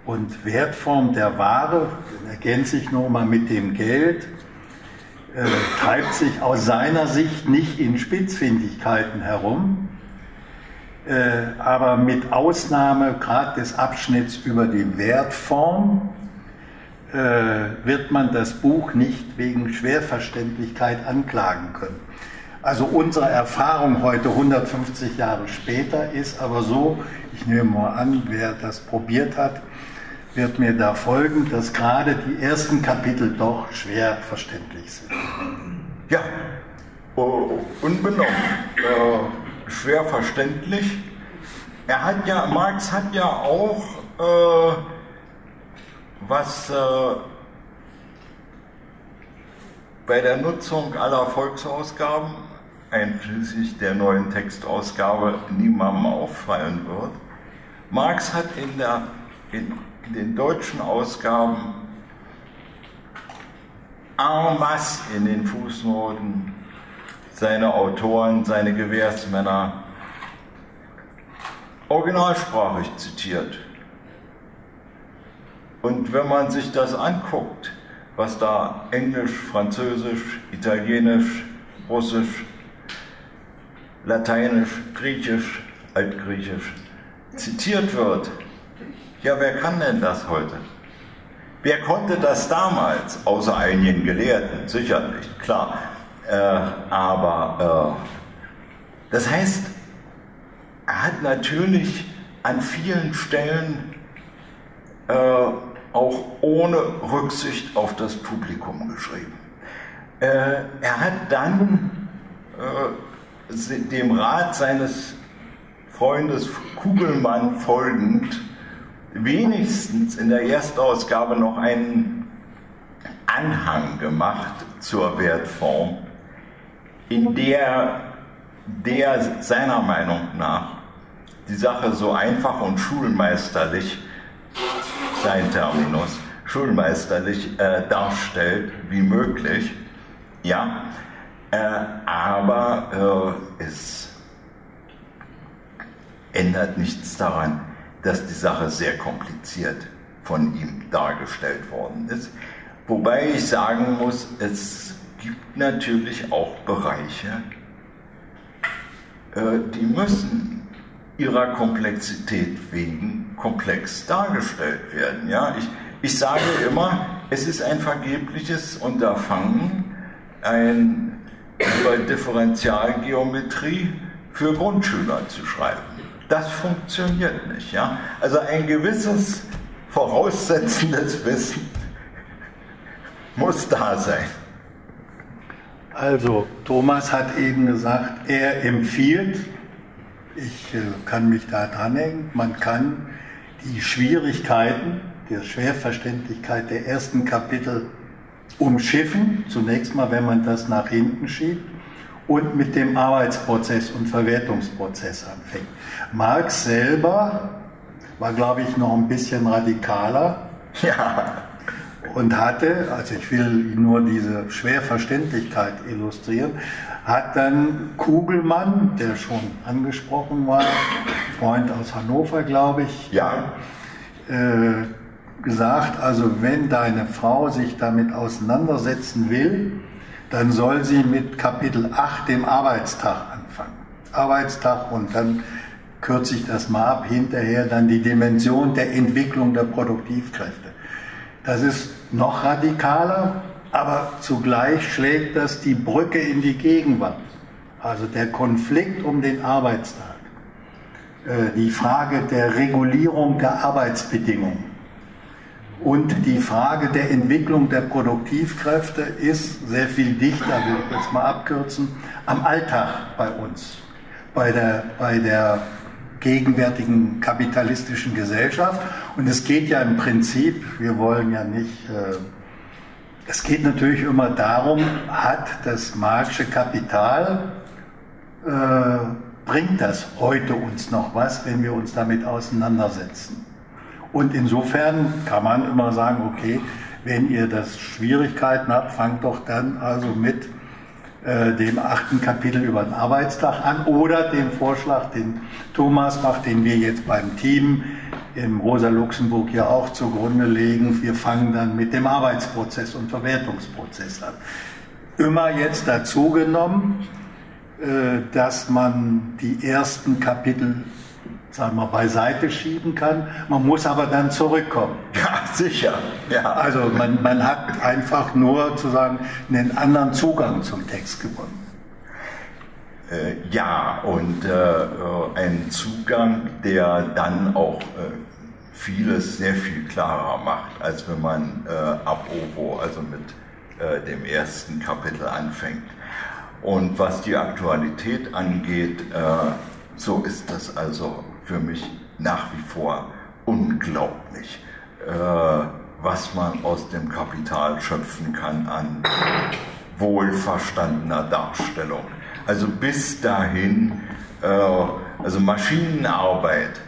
und Wertform der Ware, ergänze ich nochmal mit dem Geld, äh, treibt sich aus seiner Sicht nicht in Spitzfindigkeiten herum, äh, aber mit Ausnahme gerade des Abschnitts über die Wertform wird man das Buch nicht wegen Schwerverständlichkeit anklagen können. Also unsere Erfahrung heute 150 Jahre später ist aber so, ich nehme mal an, wer das probiert hat, wird mir da folgen, dass gerade die ersten Kapitel doch schwer verständlich sind. Ja, unbenommen. Äh, schwer verständlich. Er hat ja, Marx hat ja auch äh, was äh, bei der Nutzung aller Volksausgaben, einschließlich der neuen Textausgabe, niemandem auffallen wird. Marx hat in, der, in, den deutschen Ausgaben en masse in den Fußnoten seine Autoren, seine Gewährsmänner originalsprachig zitiert. Und wenn man sich das anguckt, was da Englisch, Französisch, Italienisch, Russisch, Lateinisch, Griechisch, Altgriechisch zitiert wird, ja, wer kann denn das heute? Wer konnte das damals, außer einigen Gelehrten? Sicher nicht, klar. Äh, aber äh, das heißt, er hat natürlich an vielen Stellen äh, auch ohne Rücksicht auf das Publikum geschrieben. Äh, er hat dann äh, dem Rat seines Freundes Kugelmann folgend wenigstens in der Erstausgabe noch einen Anhang gemacht zur Wertform, in der der seiner Meinung nach die Sache so einfach und schulmeisterlich sein Terminus, schulmeisterlich äh, darstellt wie möglich. Ja, äh, aber äh, es ändert nichts daran, dass die Sache sehr kompliziert von ihm dargestellt worden ist. Wobei ich sagen muss, es gibt natürlich auch Bereiche, äh, die müssen ihrer Komplexität wegen komplex dargestellt werden. Ja? Ich, ich sage immer, es ist ein vergebliches Unterfangen, ein über Differentialgeometrie für Grundschüler zu schreiben. Das funktioniert nicht. Ja? Also ein gewisses voraussetzendes Wissen muss da sein. Also, Thomas hat eben gesagt, er empfiehlt, ich äh, kann mich da dranhängen, man kann die Schwierigkeiten der Schwerverständlichkeit der ersten Kapitel umschiffen, zunächst mal, wenn man das nach hinten schiebt, und mit dem Arbeitsprozess und Verwertungsprozess anfängt. Marx selber war, glaube ich, noch ein bisschen radikaler. Ja. Und hatte, also ich will nur diese Schwerverständlichkeit illustrieren, hat dann Kugelmann, der schon angesprochen war, Freund aus Hannover, glaube ich, ja. äh, gesagt, also wenn deine Frau sich damit auseinandersetzen will, dann soll sie mit Kapitel 8, dem Arbeitstag, anfangen. Arbeitstag und dann kürze ich das mal ab, hinterher dann die Dimension der Entwicklung der Produktivkräfte. Das ist noch radikaler, aber zugleich schlägt das die Brücke in die Gegenwart. Also der Konflikt um den Arbeitstag, äh, die Frage der Regulierung der Arbeitsbedingungen und die Frage der Entwicklung der Produktivkräfte ist sehr viel dichter, will ich jetzt mal abkürzen, am Alltag bei uns, bei der, bei der gegenwärtigen kapitalistischen Gesellschaft. Und es geht ja im Prinzip, wir wollen ja nicht, äh, es geht natürlich immer darum, hat das marxische Kapital, äh, bringt das heute uns noch was, wenn wir uns damit auseinandersetzen? Und insofern kann man immer sagen, okay, wenn ihr das Schwierigkeiten habt, fangt doch dann also mit äh, dem achten Kapitel über den Arbeitstag an oder dem Vorschlag, den Thomas macht, den wir jetzt beim Team im Rosa Luxemburg ja auch zugrunde legen. Wir fangen dann mit dem Arbeitsprozess und Verwertungsprozess an. Immer jetzt dazu genommen, äh, dass man die ersten Kapitel sagen wir, beiseite schieben kann. Man muss aber dann zurückkommen. Ja, sicher. Ja. Also man, man hat einfach nur zu sagen, einen anderen Zugang zum Text gewonnen. Äh, ja, und äh, äh ein Zugang, der dann auch äh, vieles sehr viel klarer macht, als wenn man äh, ab Ovo, also mit äh, dem ersten Kapitel anfängt. Und was die Aktualität angeht, so ist das also für mich nach wie vor unglaublich, äh, was man aus dem Kapital schöpfen kann an wohlverstandener Darstellung. Also bis dahin, äh, also Maschinenarbeit,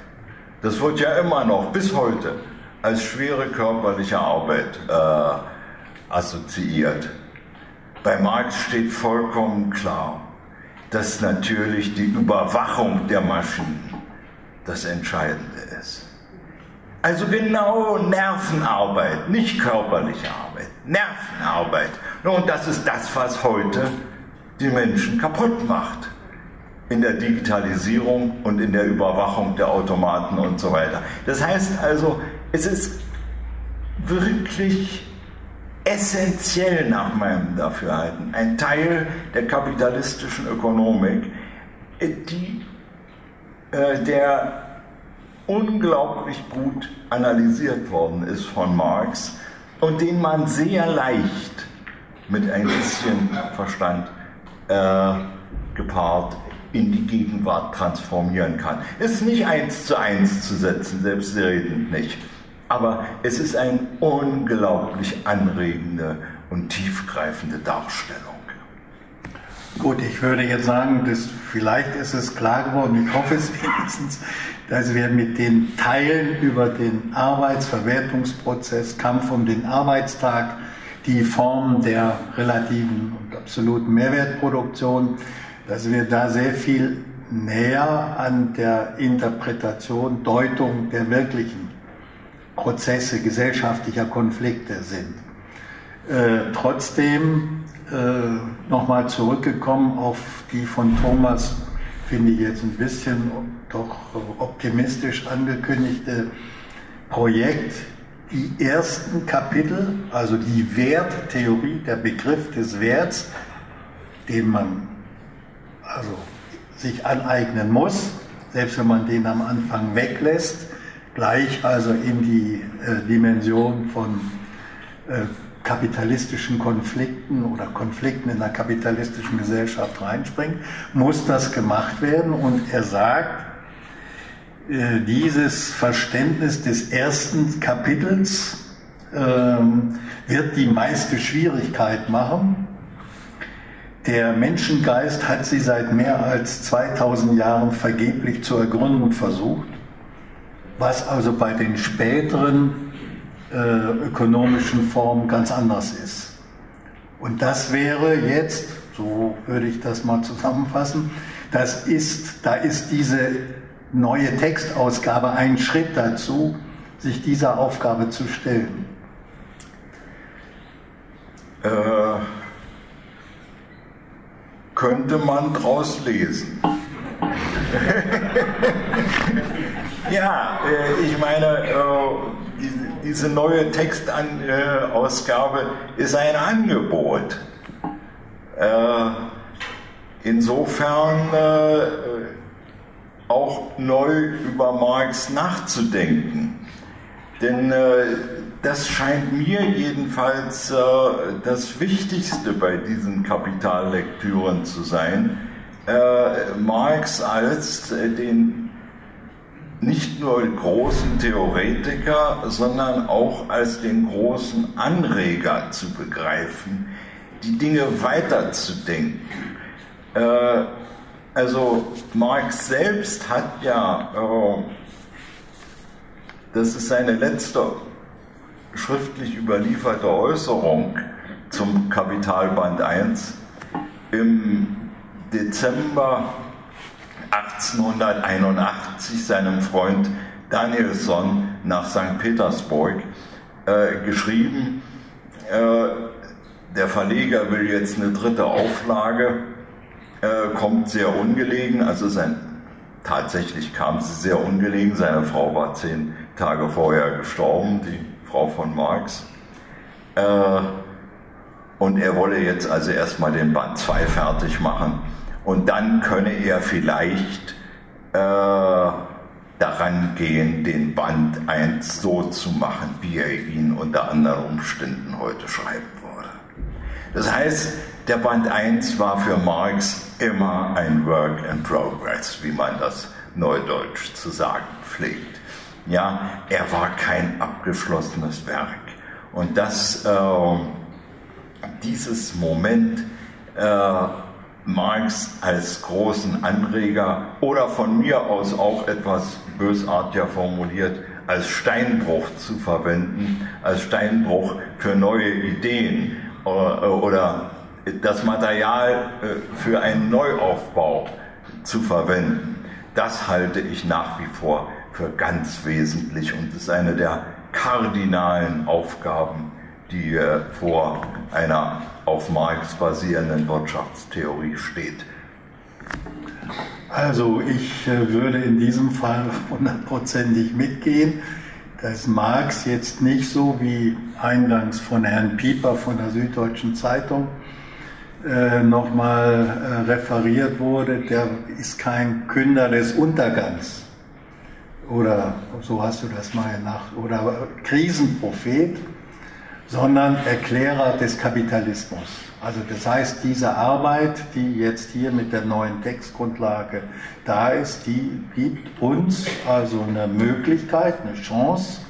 das wird ja immer noch bis heute als schwere körperliche Arbeit äh, assoziiert. Bei Marx steht vollkommen klar, dass natürlich die Überwachung der Maschinen das Entscheidende ist. Also genau Nervenarbeit, nicht körperliche Arbeit, Nervenarbeit. Und das ist das, was heute die Menschen kaputt macht. In der Digitalisierung und in der Überwachung der Automaten und so weiter. Das heißt also, es ist wirklich essentiell nach meinem Dafürhalten ein Teil der kapitalistischen Ökonomik, die äh, der unglaublich gut analysiert worden ist von Marx und den man sehr leicht mit ein bisschen Verstand äh, gepaart in die Gegenwart transformieren kann. Ist nicht eins zu eins zu setzen, selbstredend nicht. Aber es ist eine unglaublich anregende und tiefgreifende Darstellung. Gut, ich würde jetzt sagen, dass vielleicht ist es klar geworden, ich hoffe es wenigstens, dass wir mit den Teilen über den Arbeitsverwertungsprozess, Kampf um den Arbeitstag, die Form der relativen und absoluten Mehrwertproduktion, dass wir da sehr viel näher an der Interpretation, Deutung der wirklichen Prozesse gesellschaftlicher Konflikte sind. Äh, trotzdem äh, nochmal zurückgekommen auf die von Thomas, finde ich jetzt ein bisschen doch optimistisch angekündigte Projekt. Die ersten Kapitel, also die Werttheorie, der Begriff des Werts, den man also sich aneignen muss, selbst wenn man den am Anfang weglässt, gleich also in die äh, Dimension von äh, kapitalistischen Konflikten oder Konflikten in der kapitalistischen Gesellschaft reinspringt, muss das gemacht werden. Und er sagt, äh, dieses Verständnis des ersten Kapitels ähm, wird die meiste Schwierigkeit machen. Der Menschengeist hat sie seit mehr als 2000 Jahren vergeblich zu ergründen versucht, was also bei den späteren äh, ökonomischen Form ganz anders ist. Und das wäre jetzt, so würde ich das mal zusammenfassen, das ist, da ist diese neue Textausgabe ein Schritt dazu, sich dieser Aufgabe zu stellen. Äh, könnte man draus lesen. ja, äh, ich meine, äh, diese neue Textausgabe ist ein Angebot. Äh, insofern äh, auch neu über Marx nachzudenken. Denn äh, das scheint mir jedenfalls das Wichtigste bei diesen Kapitallektüren zu sein, Marx als den nicht nur großen Theoretiker, sondern auch als den großen Anreger zu begreifen, die Dinge weiterzudenken. Äh, also Marx selbst hat ja, äh, das ist seine letzte schriftlich überlieferte Äußerung zum Kapitalband 1 im Dezember 1881 seinem Freund Danielson nach St. Petersburg äh, geschrieben. Äh, der Verleger will jetzt eine dritte Auflage, äh, kommt sehr ungelegen, also sein, tatsächlich kam sie sehr ungelegen, seine Frau war zehn Tage vorher gestorben, die Frau von Marx. Äh, und er wolle jetzt also erstmal den Band 2 fertig machen und dann könne er vielleicht äh, daran gehen, den Band 1 so zu machen, wie er ihn unter anderen Umständen heute schreiben würde. Das heißt, der Band 1 war für Marx immer ein Work in Progress, wie man das neudeutsch zu sagen pflegt. Ja, er war kein abgeschlossenes Werk. Und das, äh, dieses Moment, äh, Marx als großen Anreger oder von mir aus auch etwas bösartiger formuliert als Steinbruch zu verwenden, als Steinbruch für neue Ideen äh, oder das Material äh, für einen Neuaufbau zu verwenden. Das halte ich nach wie vor für ganz wesentlich und ist eine der kardinalen Aufgaben, die äh, vor einer auf Marx basierenden Wirtschaftstheorie steht. Also ich äh, würde in diesem Fall hundertprozentig mitgehen, dass Marx jetzt nicht so wie eingangs von Herrn Pieper von der Süddeutschen Zeitung äh, nochmal referiert wurde, der ist kein Künder des Untergangs. Oder so hast du das mal nach, oder Krisenprophet, sondern Erklärer des Kapitalismus. Also das heißt, diese Arbeit, die jetzt hier mit der neuen Textgrundlage da ist, die gibt uns also eine Möglichkeit, eine Chance,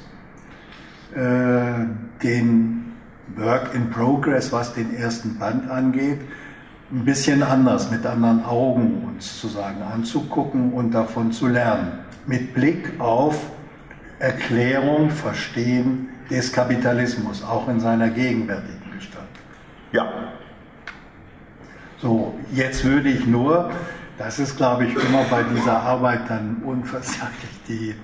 äh, den Work in Progress, was den ersten Band angeht, ein bisschen anders, mit anderen Augen uns zu sagen, anzugucken und davon zu lernen. Mit Blick auf Erklärung, Verstehen, des Kapitalismus, auch in seiner gegenwärtigen Gestalt. Ja. So, jetzt würde ich nur, das ist, glaube ich, immer bei dieser Arbeit dann unversaglich die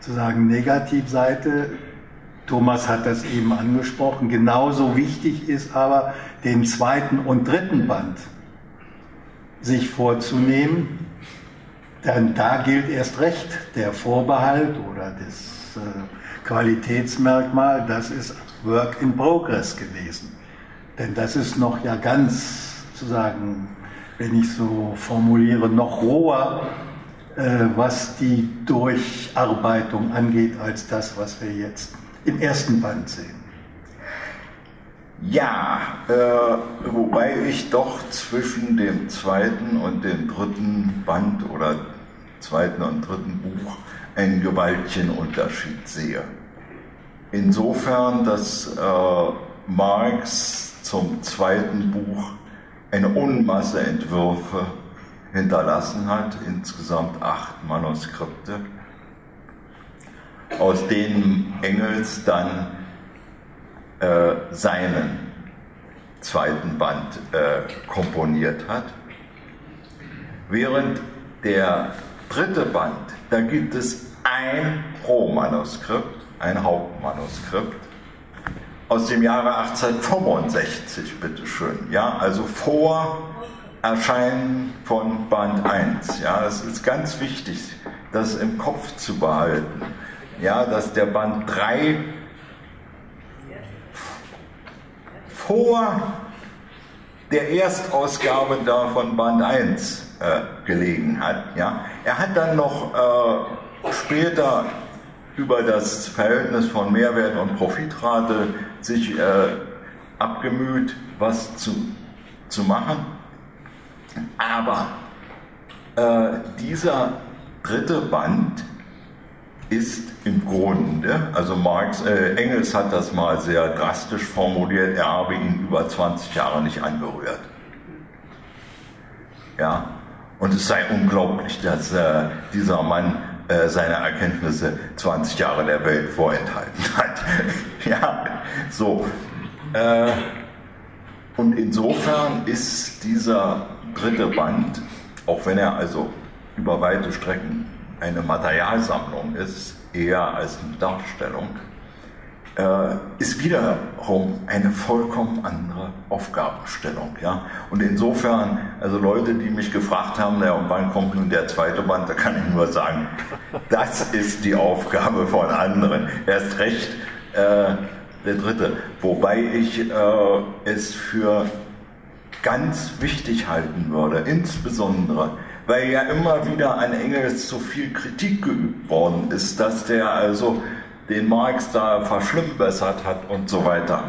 sozusagen Negativseite. Thomas hat das eben angesprochen. Genauso wichtig ist aber, den zweiten und dritten Band sich vorzunehmen, denn da gilt erst recht der Vorbehalt oder das äh, Qualitätsmerkmal, das ist Work in Progress gewesen. Denn das ist noch ja ganz, zu sagen, wenn ich so formuliere, noch roher, äh, was die Durcharbeitung angeht, als das, was wir jetzt im ersten Band sehen. Ja, äh, wobei ich doch zwischen dem zweiten und dem dritten Band oder zweiten und dritten Buch einen gewaltigen Unterschied sehe. Insofern, dass äh, Marx zum zweiten Buch eine Unmasse Entwürfe hinterlassen hat, insgesamt acht Manuskripte, aus denen Engels dann äh, seinen zweiten Band äh, komponiert hat. Während der dritte Band, da gibt es ein Pro-Manuskript, ein Hauptmanuskript aus dem Jahre 1865, bitteschön. Ja, also vor Erscheinen von Band 1. Ja, es ist ganz wichtig, das im Kopf zu behalten. Ja, dass der Band 3 vor der Erstausgabe da von Band 1 äh, gelegen hat. Ja. Er hat dann noch äh, später über das Verhältnis von Mehrwert und Profitrate sich äh, abgemüht, was zu, zu machen. Aber äh, dieser dritte Band ist im Grunde, also Marx, äh, Engels hat das mal sehr drastisch formuliert, er habe ihn über 20 Jahre nicht angerührt. Ja, und es sei unglaublich, dass äh, dieser Mann äh, seine Erkenntnisse 20 Jahre der Welt vorenthalten hat. ja, so. Äh, und insofern ist dieser dritte Band, auch wenn er also über weite Strecken eine Materialsammlung ist, eher als eine Darstellung, ist wiederum eine vollkommen andere Aufgabenstellung. Ja? Und insofern, also Leute, die mich gefragt haben, ja, und wann kommt nun der zweite Band, da kann ich nur sagen, das ist die Aufgabe von anderen. Erst recht äh, der dritte. Wobei ich äh, es für ganz wichtig halten würde, insbesondere weil ja immer wieder an Engels zu viel Kritik geübt worden ist, dass der also den Marx da verschlimmbessert hat und so weiter.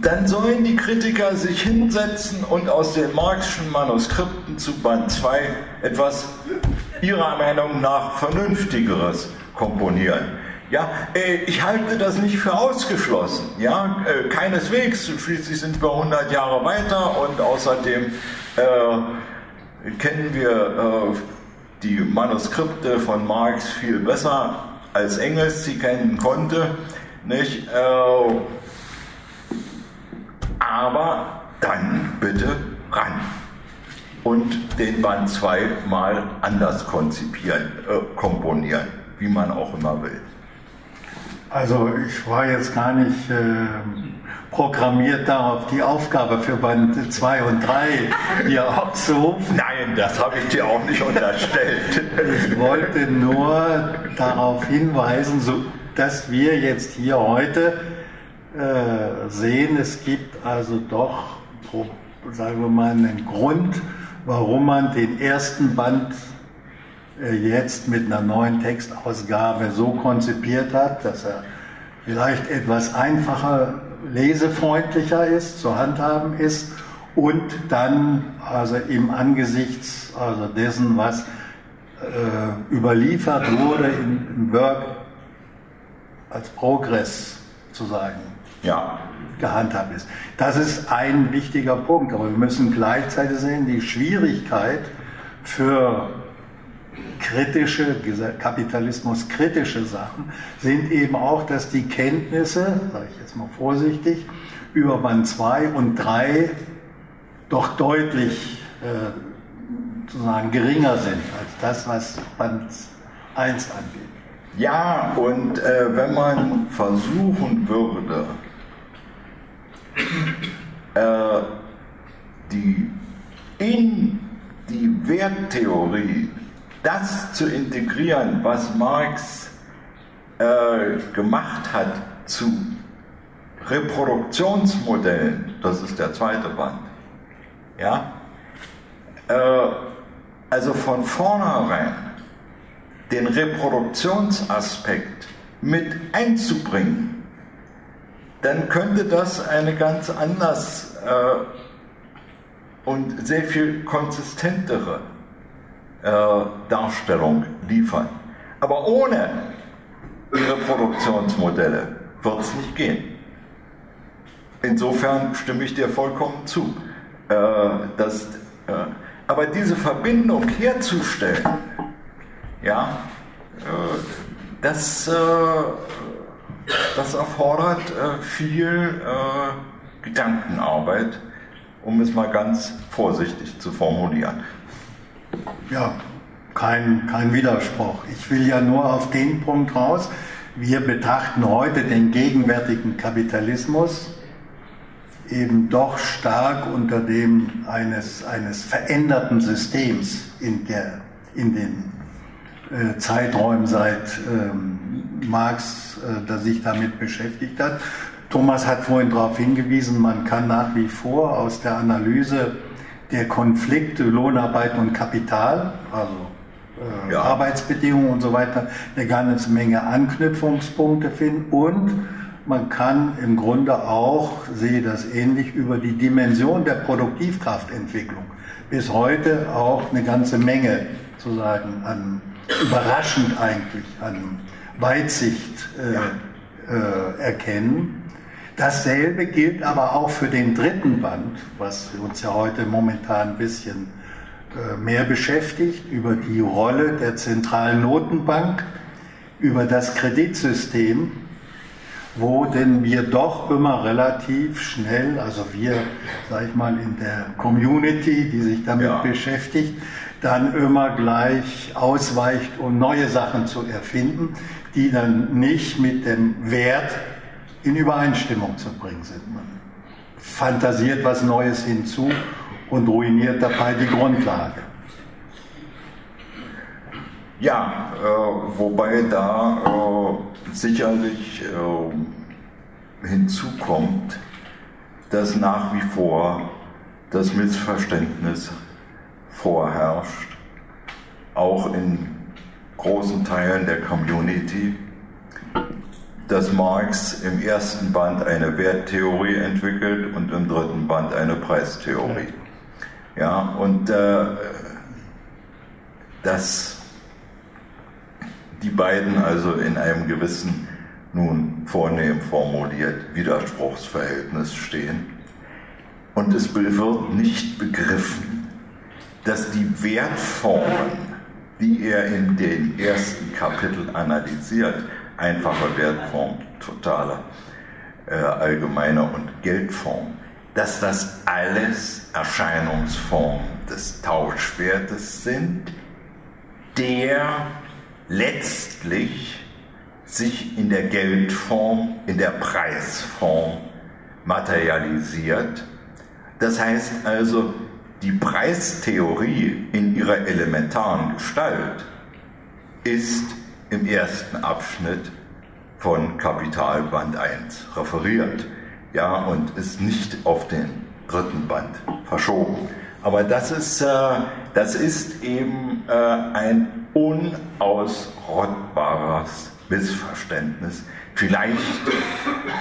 Dann sollen die Kritiker sich hinsetzen und aus den Marxischen Manuskripten zu Band 2 etwas ihrer Meinung nach Vernünftigeres komponieren. Ja, äh, ich halte das nicht für ausgeschlossen. Ja, äh, keineswegs. Schließlich sind wir 100 Jahre weiter und außerdem äh, kennen wir äh, die Manuskripte von Marx viel besser als Engels sie kennen konnte. Nicht? Äh, aber dann bitte ran und den Band 2 mal anders konzipieren, äh, komponieren, wie man auch immer will. Also ich war jetzt gar nicht äh, programmiert darauf, die Aufgabe für Band 2 und 3 hier abzurufen. Nein, das habe ich dir auch nicht unterstellt. Ich wollte nur darauf hinweisen, so, dass wir jetzt hier heute äh, sehen, es gibt also doch, sagen wir mal, einen Grund, warum man den ersten Band äh, jetzt mit einer neuen Textausgabe so konzipiert hat, dass er vielleicht etwas einfacher, lesefreundlicher ist, zu handhaben ist und dann also im Angesichts also dessen, was äh, überliefert wurde im, im Work als Progress zu sagen, ja. gehandhabt ist. Das ist ein wichtiger Punkt, aber wir müssen gleichzeitig sehen, die Schwierigkeit für kritische, Kapitalismus kritische Sachen sind eben auch, dass die Kenntnisse, sage ich jetzt mal vorsichtig, über Band 2 und 3 doch deutlich äh, sozusagen geringer sind als das, was Band 1 angeht. Ja, und äh, wenn man versuchen würde, äh, die in die Werttheorie das zu integrieren, was Marx äh, gemacht hat zu Reproduktionsmodellen, das ist der zweite Band, ja, äh, also von vornherein den Reproduktionsaspekt mit einzubringen, dann könnte das eine ganz anders äh, und sehr viel konsistentere äh, Darstellung liefern. Aber ohne ihre Produktionsmodelle wird es nicht gehen. Insofern stimme ich dir vollkommen zu. Äh, dass, äh, aber diese Verbindung herzustellen, ja, äh, das, äh, das erfordert viel Gedankenarbeit, um es mal ganz vorsichtig zu formulieren. Ja, kein, kein Widerspruch. Ich will ja nur auf den Punkt raus. Wir betrachten heute den gegenwärtigen Kapitalismus eben doch stark unter dem eines, eines veränderten Systems in, der, in den äh, Zeiträumen seit ähm, Marx, äh, der sich damit beschäftigt hat. Thomas hat vorhin darauf hingewiesen, man kann nach wie vor aus der Analyse der Konflikte Lohnarbeit und Kapital, also äh, ja. Arbeitsbedingungen und so weiter, eine ganze Menge Anknüpfungspunkte finden und man kann im Grunde auch, sehe das ähnlich, über die Dimension der Produktivkraftentwicklung bis heute auch eine ganze Menge zu sagen an überraschend eigentlich an Weitsicht äh, ja. äh, erkennen. Dasselbe gilt aber auch für den dritten Band, was uns ja heute momentan ein bisschen äh, mehr beschäftigt, über die Rolle der zentralen Notenbank, über das Kreditsystem, wo denn wir doch immer relativ schnell, also wir, sag ich mal, in der Community, die sich damit ja. beschäftigt, dann immer gleich ausweicht, um neue Sachen zu erfinden, die dann nicht mit dem Wert in Übereinstimmung zu bringen sind. Man fantasiert was Neues hinzu und ruiniert dabei die Grundlage. Ja, äh, wobei da äh, sicherlich äh, hinzukommt, dass nach wie vor das Missverständnis vorherrscht, auch in großen Teilen der Community, dass Marx im ersten Band eine Werttheorie entwickelt und im dritten Band eine Preistheorie. Ja, und äh, dass die beiden also in einem gewissen, nun vornehm formuliert, Widerspruchsverhältnis stehen. Und es wird nicht begriffen, dass die Wertformen, die er in den ersten Kapiteln analysiert, einfache Wertform, totale, äh, allgemeine und Geldform, dass das alles Erscheinungsformen des Tauschwertes sind, der letztlich sich in der Geldform, in der Preisform materialisiert. Das heißt also, die Preistheorie in ihrer elementaren Gestalt ist im ersten Abschnitt von Kapitalband 1 referiert ja, und ist nicht auf den dritten Band verschoben. Aber das ist, äh, das ist eben äh, ein unausrottbares Missverständnis. Vielleicht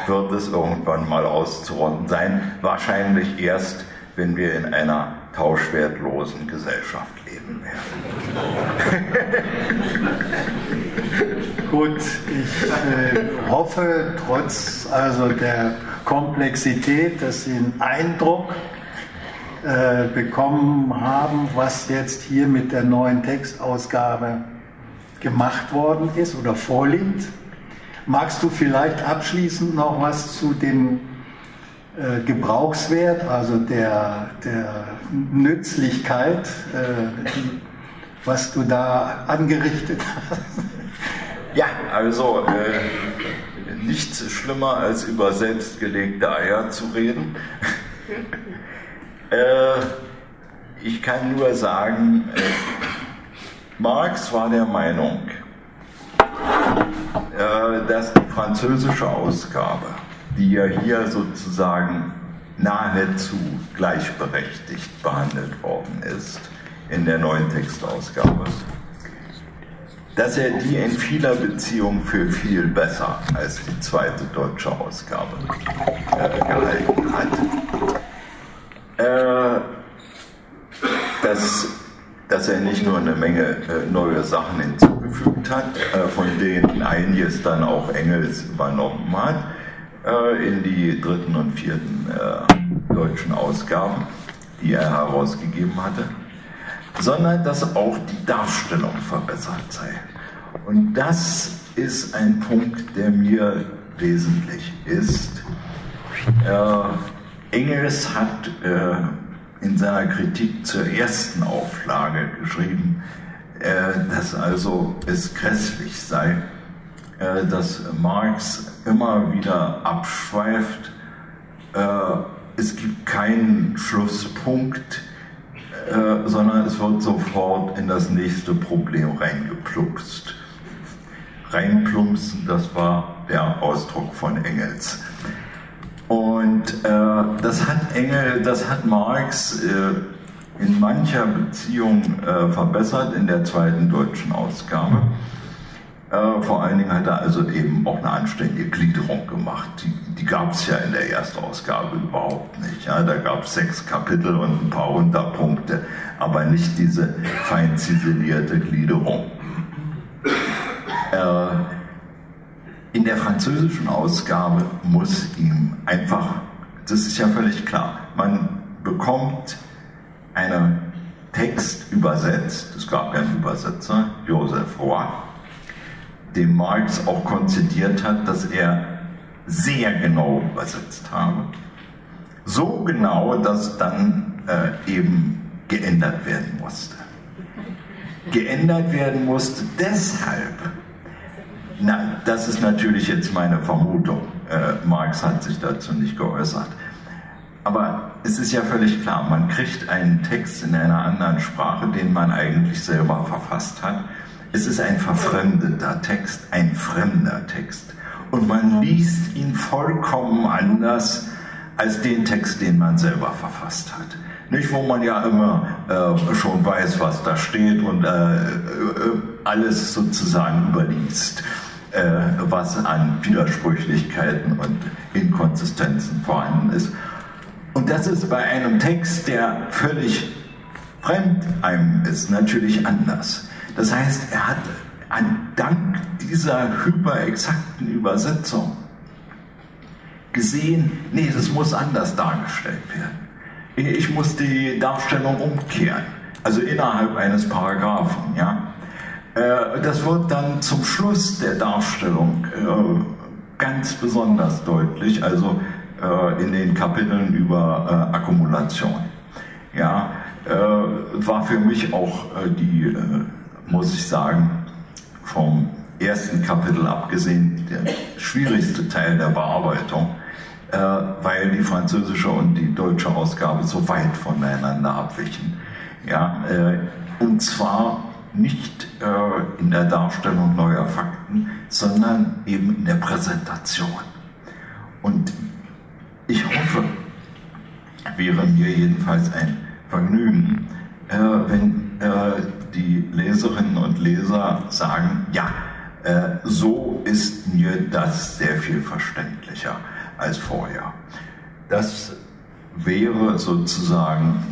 wird es irgendwann mal auszurotten sein, wahrscheinlich erst, wenn wir in einer tauschwertlosen Gesellschaft leben werden. Gut, ich äh, hoffe, trotz also der Komplexität, dass Sie einen Eindruck äh, bekommen haben, was jetzt hier mit der neuen Textausgabe gemacht worden ist oder vorliegt. Magst du vielleicht abschließend noch was zu dem äh, Gebrauchswert, also der, der Nützlichkeit, äh, was du da angerichtet hast? Ja, also äh, nichts schlimmer als über selbstgelegte Eier zu reden. äh, ich kann nur sagen, äh, Marx war der Meinung, äh, dass die französische Ausgabe, die ja hier sozusagen nahezu gleichberechtigt behandelt worden ist in der neuen Textausgabe, dass er die in vieler Beziehung für viel besser als die zweite deutsche Ausgabe äh, gehalten hat. Äh, dass, dass er nicht nur eine Menge äh, neue Sachen hinzugefügt hat, äh, von denen einiges dann auch Engels übernommen hat, äh, in die dritten und vierten äh, deutschen Ausgaben, die er herausgegeben hatte sondern dass auch die Darstellung verbessert sei. Und das ist ein Punkt, der mir wesentlich ist. Äh, Engels hat äh, in seiner Kritik zur ersten Auflage geschrieben, äh, dass also es grässlich sei, äh, dass Marx immer wieder abschweift. Äh, es gibt keinen Schlusspunkt, äh, sondern es wird sofort in das nächste Problem reingeplumpst. Reinplumpsen, das war der Ausdruck von Engels. Und äh, das hat Engel, das hat Marx äh, in mancher Beziehung verbessert in der zweiten deutschen Ausgabe. Äh, vor allen Dingen hat er also eben auch eine anständige Gliederung gemacht. Die, die gab es ja in der Erstausgabe überhaupt nicht. Ja? Da gab es sechs Kapitel und ein paar Unterpunkte, aber nicht diese fein ziselierte Gliederung. Äh, in der französischen Ausgabe muss ihm einfach, das ist ja völlig klar, man bekommt einen Text übersetzt, es gab ja einen Übersetzer, Joseph Roy, dem Marx auch konzidiert hat, dass er sehr genau übersetzt habe. So genau, dass dann äh, eben geändert werden musste. Geändert werden musste deshalb, na, das ist natürlich jetzt meine Vermutung. Äh, Marx hat sich dazu nicht geäußert. Aber es ist ja völlig klar, man kriegt einen Text in einer anderen Sprache, den man eigentlich selber verfasst hat. Es ist ein verfremdeter Text, ein fremder Text. Und man liest ihn vollkommen anders als den Text, den man selber verfasst hat. Nicht, wo man ja immer äh, schon weiß, was da steht und äh, äh alles sozusagen überliest. Äh, was an Widersprüchlichkeiten und Inkonsistenzen vorhanden ist. Und das ist bei einem Text, der völlig fremd einem ist, natürlich anders. Das heißt, er hat an dank dieser hyperexakten Übersetzung gesehen, nee, das muss anders dargestellt werden. Ich muss die Darstellung umkehren, also innerhalb eines Paragraphen, ja. Äh, das wird dann zum Schluss der Darstellung äh, ganz besonders deutlich, also äh, in den Kapiteln über Akkumulation. Ja, war für mich auch die, muss ich sagen, vom ersten Kapitel abgesehen, der schwierigste Teil der Bearbeitung, weil die französische und die deutsche Ausgabe so weit voneinander abwichen. Ja, und zwar nicht äh, in der Darstellung neuer Fakten, sondern eben in der Präsentation. Und ich hoffe, wäre mir jedenfalls ein Vergnügen, äh, wenn äh, die Leserinnen und Leser sagen, ja, äh, so ist mir das sehr viel verständlicher als vorher. Das wäre sozusagen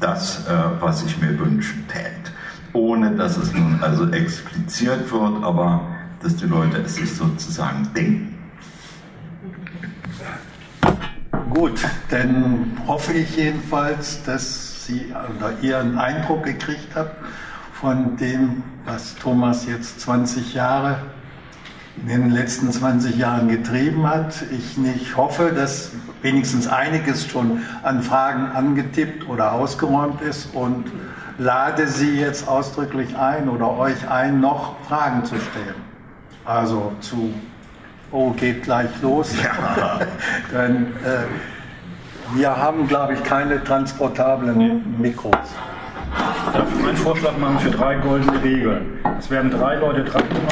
das, äh, was ich mir wünschen täte ohne dass es nun also expliziert wird, aber dass die Leute es sich sozusagen denken. Gut, dann hoffe ich jedenfalls, dass Sie oder ihr einen Eindruck gekriegt habt von dem, was Thomas jetzt 20 Jahre in den letzten 20 Jahren getrieben hat. Ich nicht hoffe, dass wenigstens einiges schon an Fragen angetippt oder ausgeräumt ist und lade Sie jetzt ausdrücklich ein oder euch ein, noch Fragen zu stellen. Also zu, oh, geht gleich los. Ja. Dann, äh, wir haben, glaube ich, keine transportablen Mikros. Darf ich meinen Vorschlag machen für drei goldene Regeln? Es werden drei Leute dran genommen,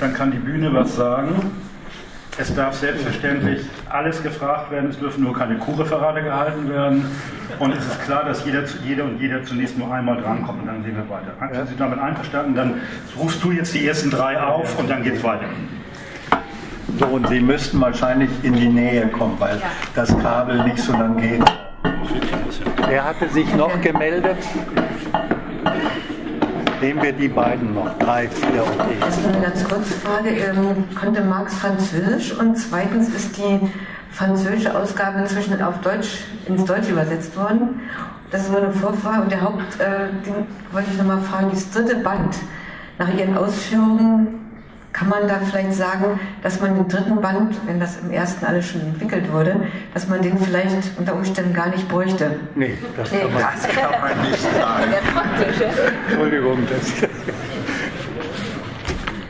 dann kann die Bühne was sagen. Es darf selbstverständlich alles gefragt werden, es dürfen nur keine Kuhreferate gehalten werden. Und es ist klar, dass jeder, jeder und jeder zunächst nur einmal drankommt und dann sehen wir weiter. Sind Sie damit einverstanden? Dann rufst du jetzt die ersten drei auf und dann geht es weiter. So, und Sie müssten wahrscheinlich in die Nähe kommen, weil das Kabel nicht so lang geht. Wer hatte sich noch gemeldet? Nehmen wir die beiden noch, drei, vier, okay. Also eine ganz kurze Frage. Ähm, konnte Marx Französisch? Und zweitens ist die französische Ausgabe inzwischen auf Deutsch, ins Deutsche übersetzt worden. Das ist nur eine Vorfrage. Und der Haupt, äh, wollte ich nochmal fragen, das dritte Band. Nach Ihren Ausführungen kann man da vielleicht sagen, dass man den dritten Band, wenn das im ersten alles schon entwickelt wurde, dass man den vielleicht unter Umständen gar nicht bräuchte? Nee, das kann man, das kann man nicht sagen. Entschuldigung, das.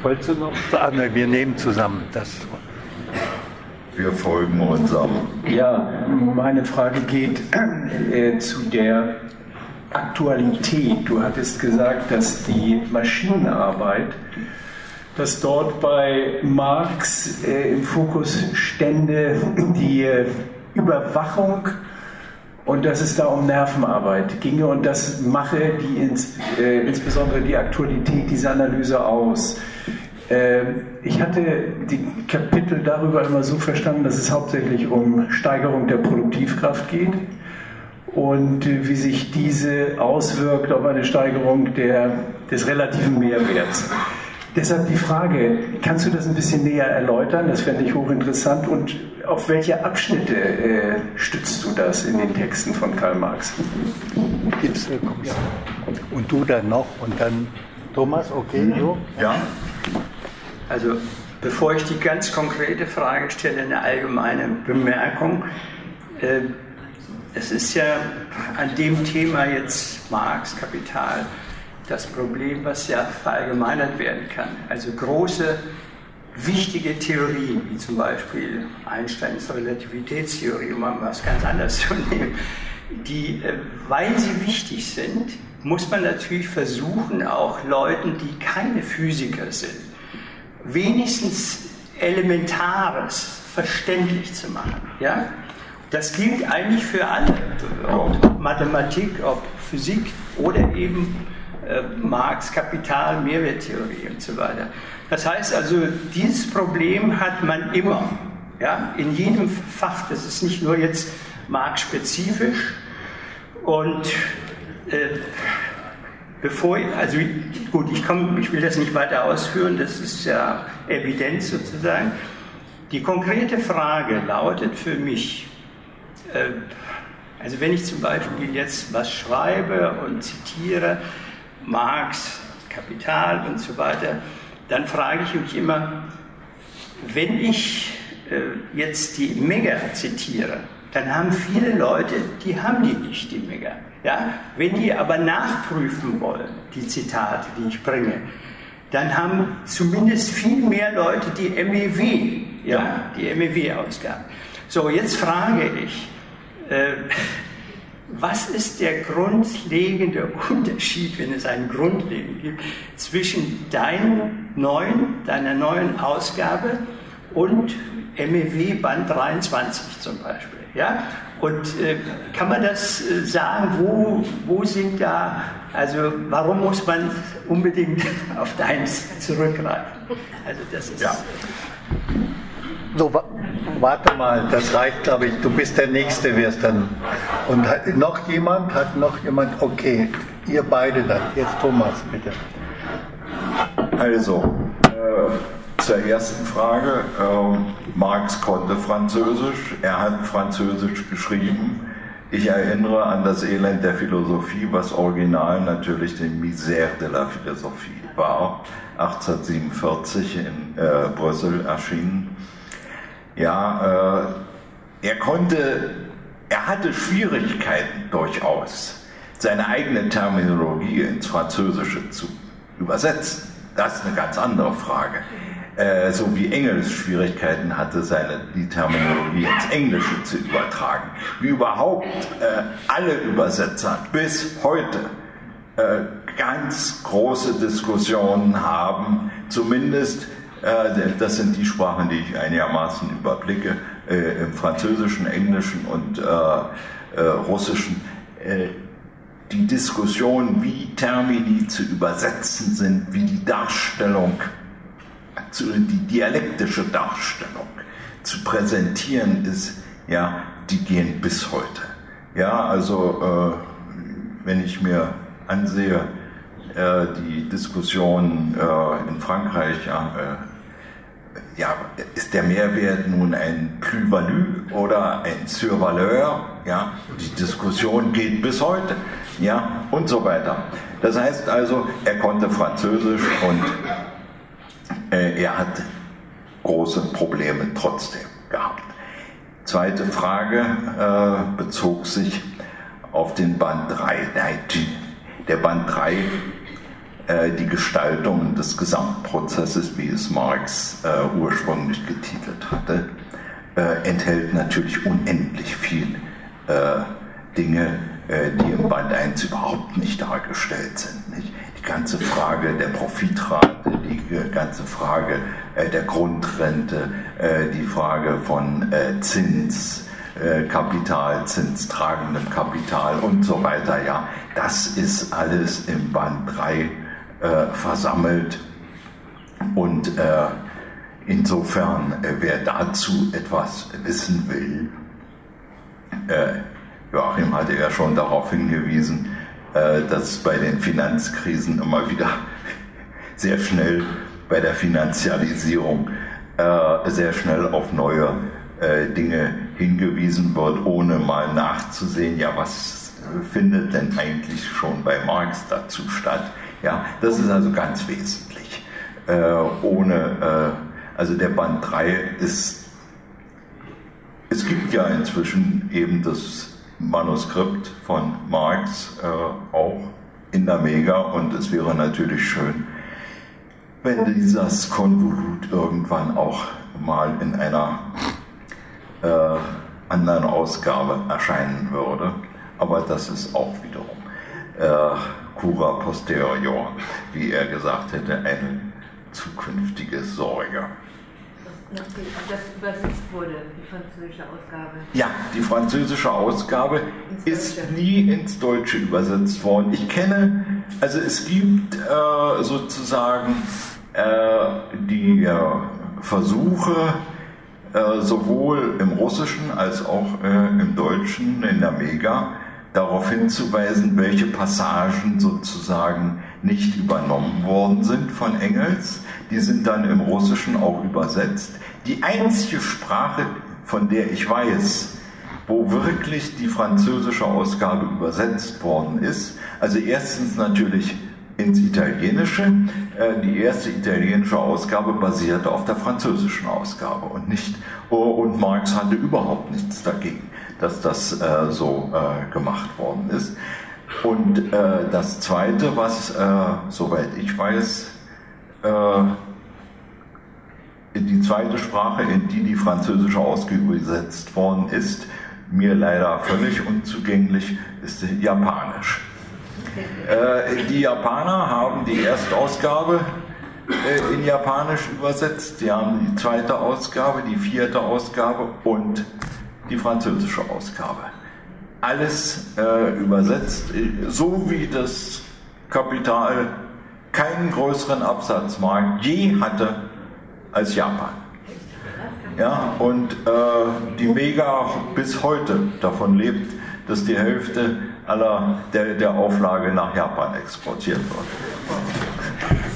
Wolltest du noch sagen? Wir nehmen zusammen das. Wir folgen unserem. Ja, meine Frage geht äh, zu der Aktualität. Du hattest gesagt, dass die Maschinenarbeit dass dort bei Marx äh, im Fokus stände die Überwachung und dass es da um Nervenarbeit ginge und das mache die ins, äh, insbesondere die Aktualität dieser Analyse aus. Äh, ich hatte die Kapitel darüber immer so verstanden, dass es hauptsächlich um Steigerung der Produktivkraft geht und äh, wie sich diese auswirkt auf eine Steigerung der, des relativen Mehrwerts. Deshalb die Frage, kannst du das ein bisschen näher erläutern? Das fände ich hochinteressant. Und auf welche Abschnitte äh, stützt du das in den Texten von Karl Marx? Gibt's, äh, ja. Und du dann noch und dann Thomas, okay, so? Ja. Also bevor ich die ganz konkrete Frage stelle, eine allgemeine Bemerkung. Äh, es ist ja an dem Thema jetzt Marx, Kapital, das Problem, was ja verallgemeinert werden kann. Also große, wichtige Theorien, wie zum Beispiel Einsteins Relativitätstheorie, um mal was ganz anderes zu nehmen, die, äh, weil sie wichtig sind, muss man natürlich versuchen, auch Leuten, die keine Physiker sind, wenigstens Elementares verständlich zu machen. Ja? Das gilt eigentlich für alle, ob Mathematik, ob Physik oder eben äh, Marx Kapital, Mehrwerttheorie und so weiter. Das heißt also, dieses Problem hat man immer, ja, in jedem Fach. Das ist nicht nur jetzt Marx-spezifisch. Und äh, bevor, also gut, ich, komm, ich will das nicht weiter ausführen, das ist ja Evidenz sozusagen. Die konkrete Frage lautet für mich, äh, also wenn ich zum Beispiel jetzt was schreibe und zitiere, Marx, Kapital und so weiter, dann frage ich mich immer, wenn ich äh, jetzt die Mega zitiere, dann haben viele Leute, die haben die nicht, die Mega. Ja? Wenn die aber nachprüfen wollen, die Zitate, die ich bringe, dann haben zumindest viel mehr Leute die MEW, ja, die MEW-Ausgaben. So, jetzt frage ich, äh, was ist der grundlegende Unterschied, wenn es einen grundlegenden gibt, zwischen deinem neuen, deiner neuen Ausgabe und MEW Band 23 zum Beispiel? Ja? Und äh, kann man das äh, sagen, wo, wo sind da, also warum muss man unbedingt auf deins zurückgreifen? Also das ist. Ja. So, warte mal, das reicht, glaube ich. Du bist der Nächste, wirst dann. Und hat noch jemand? Hat noch jemand? Okay, ihr beide dann. Jetzt Thomas, bitte. Also, äh, zur ersten Frage. Äh, Marx konnte Französisch. Er hat Französisch geschrieben. Ich erinnere an das Elend der Philosophie, was original natürlich den Misère de la Philosophie war. 1847 in äh, Brüssel erschienen. Ja, äh, er konnte, er hatte Schwierigkeiten durchaus, seine eigene Terminologie ins Französische zu übersetzen. Das ist eine ganz andere Frage. Äh, so wie Engels Schwierigkeiten hatte, seine, die Terminologie ins Englische zu übertragen. Wie überhaupt äh, alle Übersetzer bis heute äh, ganz große Diskussionen haben, zumindest das sind die Sprachen, die ich einigermaßen überblicke, äh, im Französischen, Englischen und äh, Russischen. Die Diskussion, wie Termini zu übersetzen sind, wie die Darstellung, die dialektische Darstellung zu präsentieren ist, ja, die gehen bis heute. Ja, also wenn ich mir ansehe, die Diskussion in Frankreich, ja, ist der Mehrwert nun ein Plus-Value oder ein Survaleur? Ja, die Diskussion geht bis heute, ja, und so weiter. Das heißt also, er konnte Französisch und äh, er hat große Probleme trotzdem gehabt. Zweite Frage äh, bezog sich auf den Band 3. Der Band 3 äh, die Gestaltung des Gesamtprozesses, wie es Marx äh, ursprünglich getitelt hatte, äh, enthält natürlich unendlich viel äh, Dinge, äh, die im Band 1 überhaupt nicht dargestellt sind. Nicht? Die ganze Frage der Profitrate, die ganze Frage der Grundrente, die Frage von Zins, äh, Kapital, zinstragendem Kapital und so weiter. Ja, das ist alles im Band 3 äh, versammelt und äh, insofern, äh, wer dazu etwas wissen will, äh, Joachim hatte ja schon darauf hingewiesen, äh, dass bei den Finanzkrisen immer wieder sehr schnell bei der Finanzialisierung sehr schnell auf neue Dinge hingewiesen wird, ohne mal nachzusehen, ja, was findet denn eigentlich schon bei Marx dazu statt? Ja, das ist also ganz wesentlich. Äh, ohne, äh, also der Band 3 ist, es gibt ja inzwischen eben das Manuskript von Marx äh, auch in der Mega und es wäre natürlich schön, wenn dieses Konvolut irgendwann auch mal in einer äh, anderen Ausgabe erscheinen würde. Aber das ist auch wiederum äh, cura posterior, wie er gesagt hätte, eine zukünftige Sorge. Das übersetzt wurde, die französische Ausgabe. Ja, die französische Ausgabe ist nie ins Deutsche übersetzt worden. Ich kenne, also es gibt äh, sozusagen äh, die äh, Versuche, äh, sowohl im Russischen als auch im Deutschen in der Mega darauf hinzuweisen, welche Passagen sozusagen nicht übernommen worden sind von Engels. Die sind dann im Russischen auch übersetzt. Die einzige Sprache, von der ich weiß, wo wirklich die französische Ausgabe übersetzt worden ist, also erstens natürlich ins Italienische. Äh, die erste italienische Ausgabe basierte auf der französischen Ausgabe und nicht, oh, und Marx hatte überhaupt nichts dagegen, dass das äh, so äh, gemacht worden ist. Und das Zweite, was, soweit ich weiß, die zweite Sprache, in die die französische Ausgabe übersetzt worden ist, mir leider völlig unzugänglich, ist Japanisch. Äh, die Japaner haben die Erstausgabe äh, in Japanisch übersetzt. Sie haben die zweite Ausgabe, die vierte Ausgabe und die französische Ausgabe. Alles äh, übersetzt, so wie das Kapital keinen größeren Absatzmarkt je hatte als Japan. Ja, und äh, die Mega bis heute davon lebt, dass die Hälfte aller der, der Auflage nach Japan exportiert wird.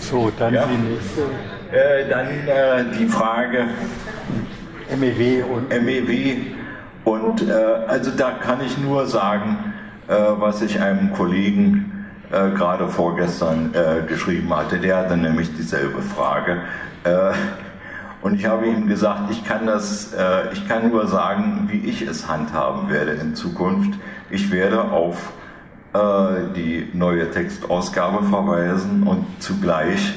So, dann ja. die nächste. Äh, dann äh, die Frage MEW und MEW. Und äh, also da kann ich nur sagen, äh, was ich einem Kollegen äh, gerade vorgestern äh, geschrieben hatte. Der hatte nämlich dieselbe Frage. und ich habe ihm gesagt, ich kann das, ich kann nur sagen, wie ich es handhaben werde in Zukunft. Ich werde auf äh, die neue Textausgabe verweisen und zugleich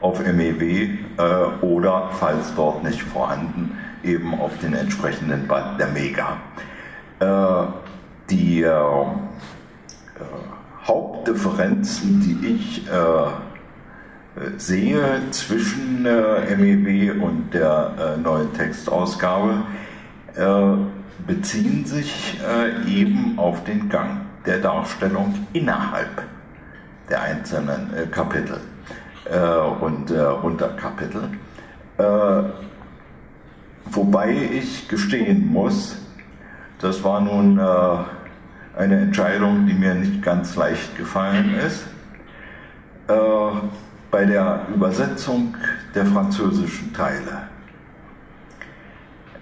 auf MEW äh, oder, falls dort nicht vorhanden, eben auf den entsprechenden Band der Mega. Äh, die äh, äh, Hauptdifferenzen, die ich äh, sehe zwischen MEW und der neuen Textausgabe, beziehen sich äh, eben auf den Gang der Darstellung innerhalb der einzelnen äh, Kapitel äh, und äh, Unterkapitel. Äh, wobei ich gestehen muss, das war nun äh, eine Entscheidung, die mir nicht ganz leicht gefallen ist. bei der Übersetzung der französischen Teile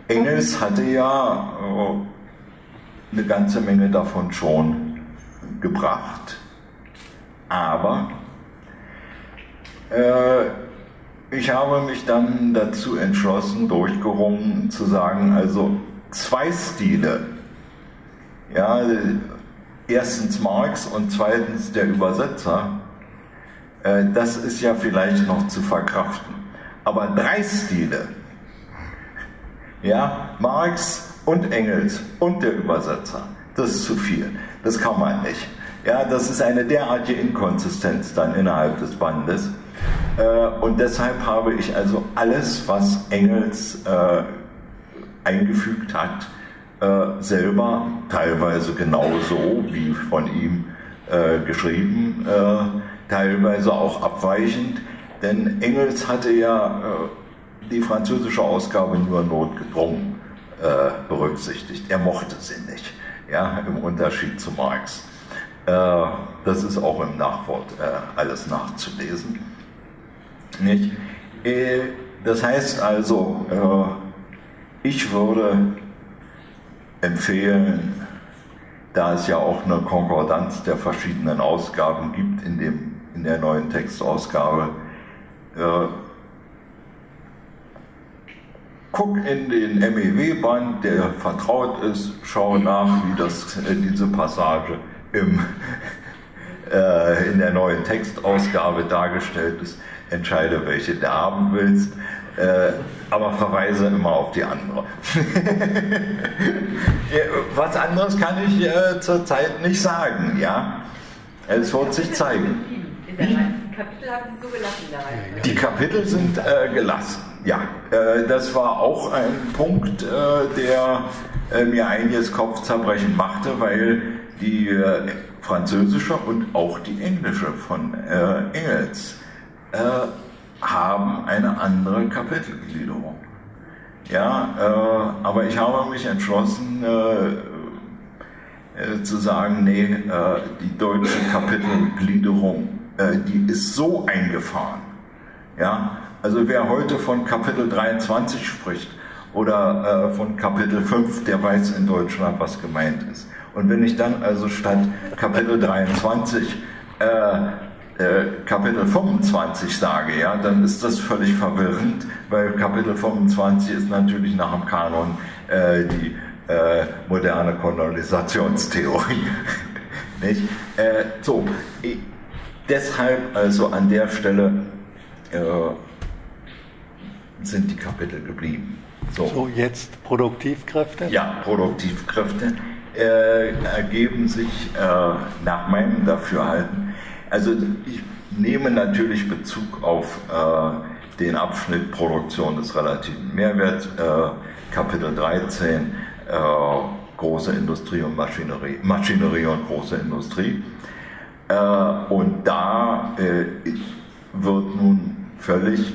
Engels hatte ja äh, eine ganze Menge davon schon gebracht. Aber äh, ich habe mich dann dazu entschlossen, durchgerungen zu sagen, also zwei Stile. Ja, erstens Marx und zweitens der Übersetzer, äh, das ist ja vielleicht noch zu verkraften. Aber drei Stile, ja, Marx und Engels und der Übersetzer. Das ist zu viel. Das kann man nicht. Ja, das ist eine derartige Inkonsistenz dann innerhalb des Bandes. Äh, und deshalb habe ich also alles, was Engels äh, eingefügt hat, äh, selber teilweise genauso wie von ihm geschrieben, teilweise auch abweichend, denn Engels hatte ja die französische Ausgabe nur notgedrungen berücksichtigt. Er mochte sie nicht, ja, im Unterschied zu Marx. Das ist auch im Nachwort alles nachzulesen. Nicht? Das heißt also, ich würde empfehlen, da es ja auch eine Konkordanz der verschiedenen Ausgaben gibt in, dem, in der neuen Textausgabe, äh, guck in den MEW-Band, der vertraut ist, schau nach, wie das, äh, diese Passage im, äh, in der neuen Textausgabe dargestellt ist. Entscheide, welche du haben willst. Äh, aber verweise immer auf die andere. Was anderes kann ich äh, zurzeit nicht sagen, ja. Es wird sich zeigen. Kapitel haben Sie so gelassen Die Kapitel sind äh, gelassen, ja. Äh, das war auch ein Punkt, äh, der äh, mir einiges Kopfzerbrechen machte, weil die französische und auch die englische von Engels haben eine andere Kapitelgliederung. Ja, äh, aber ich habe mich entschlossen äh, äh, zu sagen, nee, äh, die deutsche Kapitelgliederung, äh, die ist so eingefahren. Ja, also wer heute von Kapitel 23 spricht oder äh, von Kapitel 5, der weiß in Deutschland, was gemeint ist. Und wenn ich dann also statt Kapitel 23 äh, Kapitel 25 sage, ja, dann ist das völlig verwirrend, weil Kapitel 25 ist natürlich nach dem Kanon äh, die äh, moderne Kolonisationstheorie. Nicht? Äh, so, ich, deshalb also an der Stelle äh, sind die Kapitel geblieben. So. so, jetzt Produktivkräfte? Ja, Produktivkräfte ergeben sich nach meinem Dafürhalten also ich nehme natürlich Bezug auf äh, den Abschnitt Produktion des relativen Mehrwerts, äh, Kapitel 13, äh, große Industrie und Maschinerie, Maschinerie und große Industrie. Äh, und da äh, wird nun völlig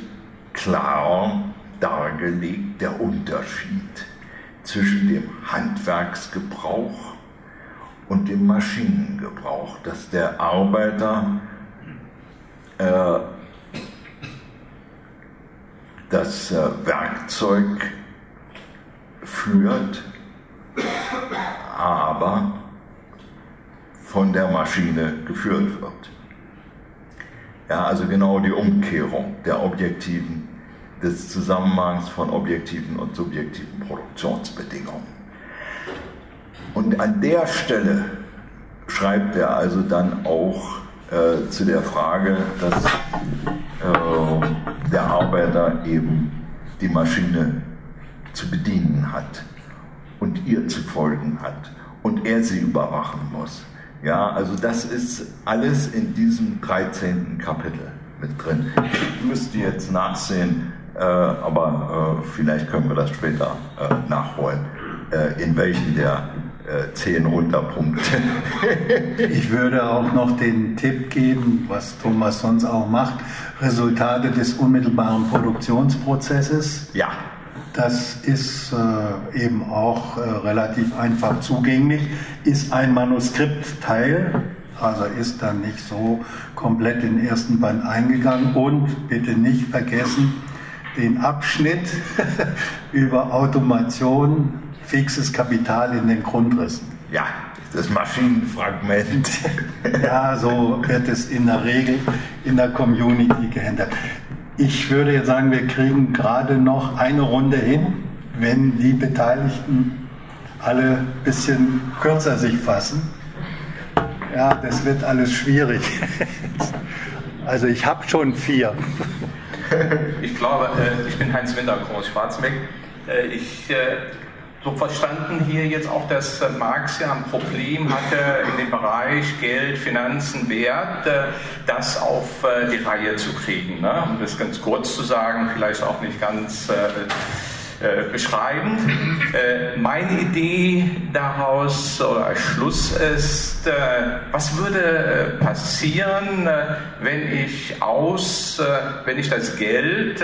klar dargelegt der Unterschied zwischen dem Handwerksgebrauch und dem Maschinengebrauch, dass der Arbeiter äh, das äh, Werkzeug führt, aber von der Maschine geführt wird. Ja, also genau die Umkehrung der objektiven, des Zusammenhangs von objektiven und subjektiven Produktionsbedingungen. Und an der Stelle schreibt er also dann auch äh, zu der Frage, dass äh, der Arbeiter eben die Maschine zu bedienen hat und ihr zu folgen hat und er sie überwachen muss. Ja, also das ist alles in diesem 13. Kapitel mit drin. Ich müsste jetzt nachsehen, äh, aber äh, vielleicht können wir das später äh, nachholen, äh, in welchen der zehn Unterpunkte. ich würde auch noch den Tipp geben, was Thomas sonst auch macht, Resultate des unmittelbaren Produktionsprozesses. Ja. Das ist äh, eben auch äh, relativ einfach zugänglich, ist ein Manuskriptteil, also ist dann nicht so komplett in den ersten Band eingegangen und bitte nicht vergessen, den Abschnitt über Automation fixes Kapital in den Grundrissen. Ja, das Maschinenfragment. ja, so wird es in der Regel in der Community gehandelt. Ich würde jetzt sagen, wir kriegen gerade noch eine Runde hin, wenn die Beteiligten alle ein bisschen kürzer sich fassen. Ja, das wird alles schwierig. Also ich habe schon vier. Ich glaube, äh, ich bin Heinz Winter, Groß Schwarzmeck. Äh, ich äh, so verstanden hier jetzt auch, dass äh, Marx ja ein Problem hatte in dem Bereich Geld, Finanzen, Wert, äh, das auf äh, die Reihe zu kriegen. Ne? Um das ganz kurz zu sagen, vielleicht auch nicht ganz äh, beschreiben. Äh, meine Idee daraus oder Schluss ist, äh, was würde passieren, wenn ich aus, wenn ich das Geld,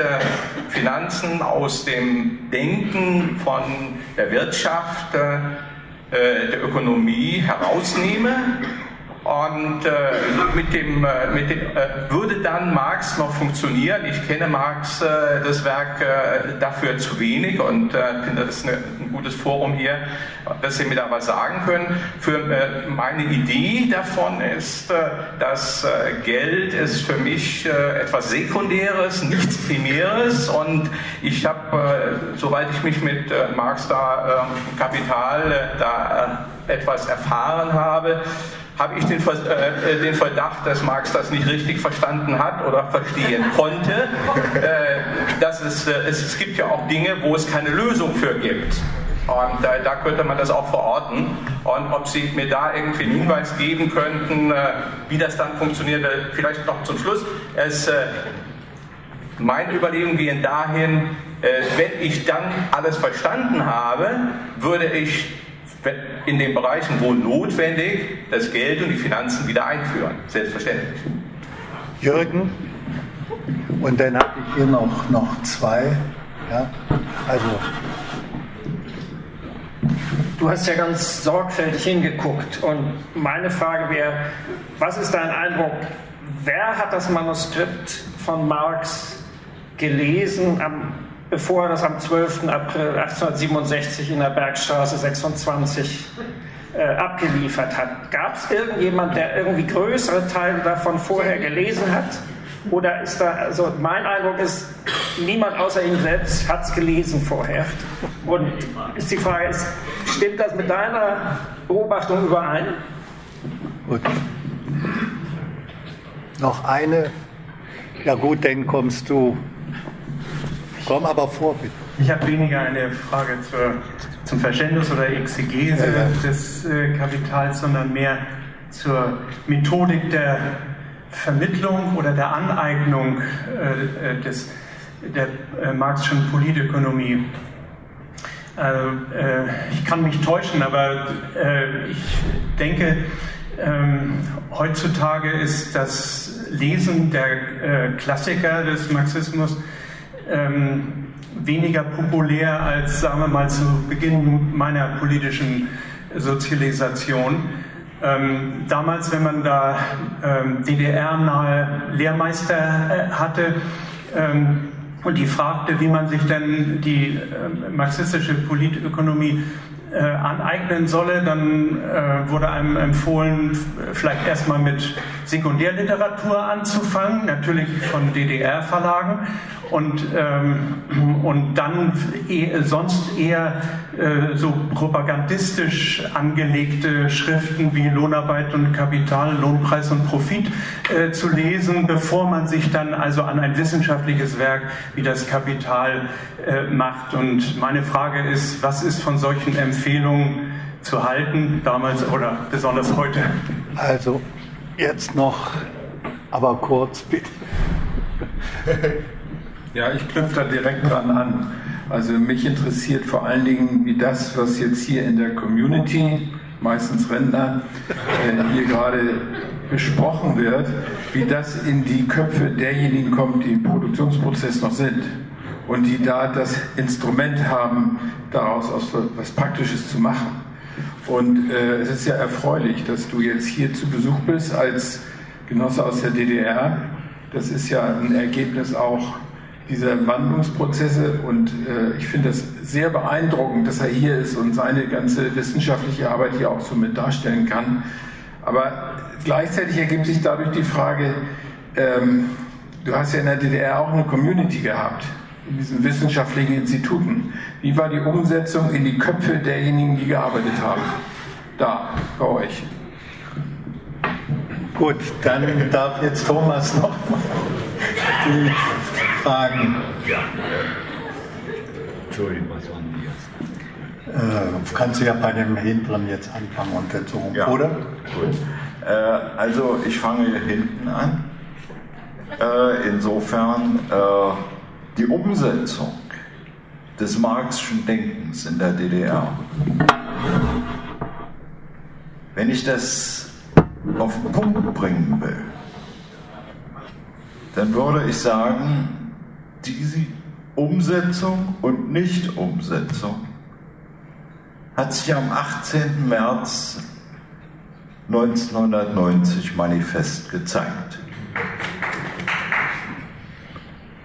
Finanzen aus dem Denken von der Wirtschaft, der Ökonomie herausnehme und äh, mit dem, äh, mit dem äh, würde dann Marx noch funktionieren? Ich kenne Marx, äh, das Werk, äh, dafür zu wenig und äh, finde das eine, ein gutes Forum hier, dass Sie mir da was sagen können. Für meine Idee davon ist, dass Geld ist für mich etwas Sekundäres, nichts Primäres und ich habe, soweit ich mich mit Marx da Kapital da etwas erfahren habe, habe ich den, äh, den, Verdacht, dass Marx das nicht richtig verstanden hat oder verstehen konnte. Äh, dass es, äh, es, es, gibt ja auch Dinge, wo es keine Lösung für gibt. Und äh, da könnte man das auch verorten. Und ob Sie mir da irgendwie einen Hinweis geben könnten, äh, wie das dann funktioniert, vielleicht noch zum Schluss. Es, äh, meine Überlegungen gehen dahin, wenn ich dann alles verstanden habe, würde ich in den Bereichen, wo notwendig, das Geld und die Finanzen wieder einführen. Selbstverständlich. Jürgen, und dann habe ich hier noch, noch zwei. Ja, also. Du hast ja ganz sorgfältig hingeguckt und meine Frage wäre, was ist dein Eindruck? Wer hat das Manuskript von Marx gelesen am bevor er das am 12. April 1867 in der Bergstraße 26 äh, abgeliefert hat. Gab es irgendjemand, der irgendwie größere Teile davon vorher gelesen hat? Oder ist da, also mein Eindruck ist, niemand außer ihm selbst hat es gelesen vorher. Und ist die Frage, ist, stimmt das mit deiner Beobachtung überein? Gut. Noch eine. Ja gut, dann kommst du Komm aber vor, bitte. Ich habe weniger eine Frage zur, zum Verständnis oder Exegese ja, ja. des äh, Kapitals, sondern mehr zur Methodik der Vermittlung oder der Aneignung äh, äh des, der äh, Marxischen Politökonomie. Also, äh, ich kann mich täuschen, aber äh, ich denke, ähm, heutzutage ist das Lesen der Klassiker des Marxismus ähm, weniger populär als, sagen wir mal, zu Beginn meiner politischen Sozialisation. Ähm, damals, wenn man da ähm, DDR-nahe Lehrmeister äh, hatte ähm, und die fragte, wie man sich denn die äh, marxistische Politökonomie äh, aneignen solle, dann äh, wurde einem empfohlen, vielleicht erstmal mit Sekundärliteratur anzufangen, natürlich von DDR-Verlagen und, ähm, und dann eh, sonst eher äh, so propagandistisch angelegte Schriften wie Lohnarbeit und Kapital, Lohnpreis und Profit äh, zu lesen, bevor man sich dann also an ein wissenschaftliches Werk wie das Kapital äh, macht. Und meine Frage ist, was ist von solchen Empfehlungen zu halten, damals oder besonders heute? Also jetzt noch, aber kurz bitte. Ja, ich knüpfe da direkt dran an. Also mich interessiert vor allen Dingen, wie das, was jetzt hier in der Community, meistens Rentner, äh, hier gerade besprochen wird, wie das in die Köpfe derjenigen kommt, die im Produktionsprozess noch sind und die da das Instrument haben, daraus was Praktisches zu machen. Und äh, es ist ja erfreulich, dass du jetzt hier zu Besuch bist als Genosse aus der DDR. Das ist ja ein Ergebnis auch dieser Wandlungsprozesse und äh, ich finde das sehr beeindruckend, dass er hier ist und seine ganze wissenschaftliche Arbeit hier auch so mit darstellen kann. Aber gleichzeitig ergibt sich dadurch die Frage, ähm, du hast ja in der DDR auch eine Community gehabt, in diesen wissenschaftlichen Instituten. Wie war die Umsetzung in die Köpfe derjenigen, die gearbeitet haben? Da, bei euch. Gut, dann darf jetzt Thomas noch die Fragen. Ja. Entschuldigung, was waren die jetzt? Äh, kannst du ja bei dem hinteren jetzt anfangen und dann so, ja. oder? Gut. Äh, also ich fange hinten an. Äh, insofern äh, die Umsetzung des Marxischen Denkens in der DDR. Wenn ich das auf den Punkt bringen will, dann würde ich sagen, diese Umsetzung und Nichtumsetzung hat sich am 18. März 1990 manifest gezeigt.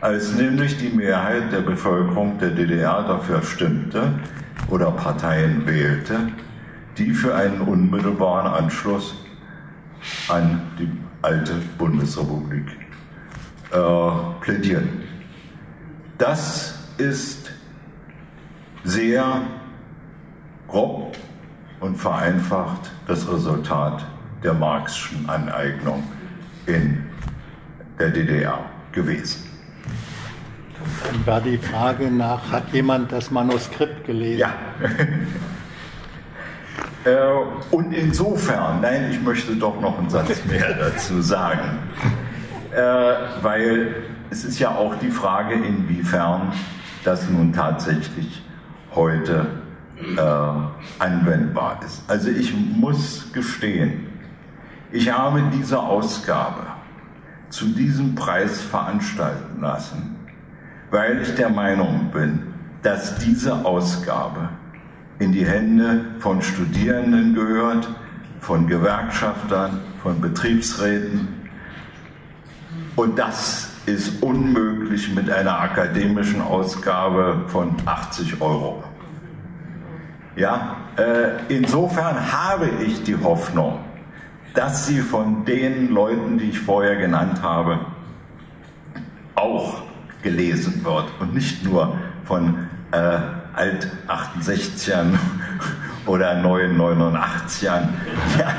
Als nämlich die Mehrheit der Bevölkerung der DDR dafür stimmte oder Parteien wählte, die für einen unmittelbaren Anschluss an die alte Bundesrepublik äh, plädieren. Das ist sehr grob und vereinfacht das Resultat der Marxischen Aneignung in der DDR gewesen. Dann war die Frage nach, hat jemand das Manuskript gelesen? Ja. Äh, und insofern, nein, ich möchte doch noch einen Satz mehr dazu sagen, äh, weil es ist ja auch die Frage, inwiefern das nun tatsächlich heute äh, anwendbar ist. Also ich muss gestehen, ich habe diese Ausgabe zu diesem Preis veranstalten lassen, weil ich der Meinung bin, dass diese Ausgabe in die Hände von Studierenden gehört, von Gewerkschaftern, von Betriebsräten. Und das ist unmöglich mit einer akademischen Ausgabe von 80 Euro. Ja, äh, insofern habe ich die Hoffnung, dass sie von den Leuten, die ich vorher genannt habe, auch gelesen wird und nicht nur von äh, Alt-68ern oder neuen 89ern, ja.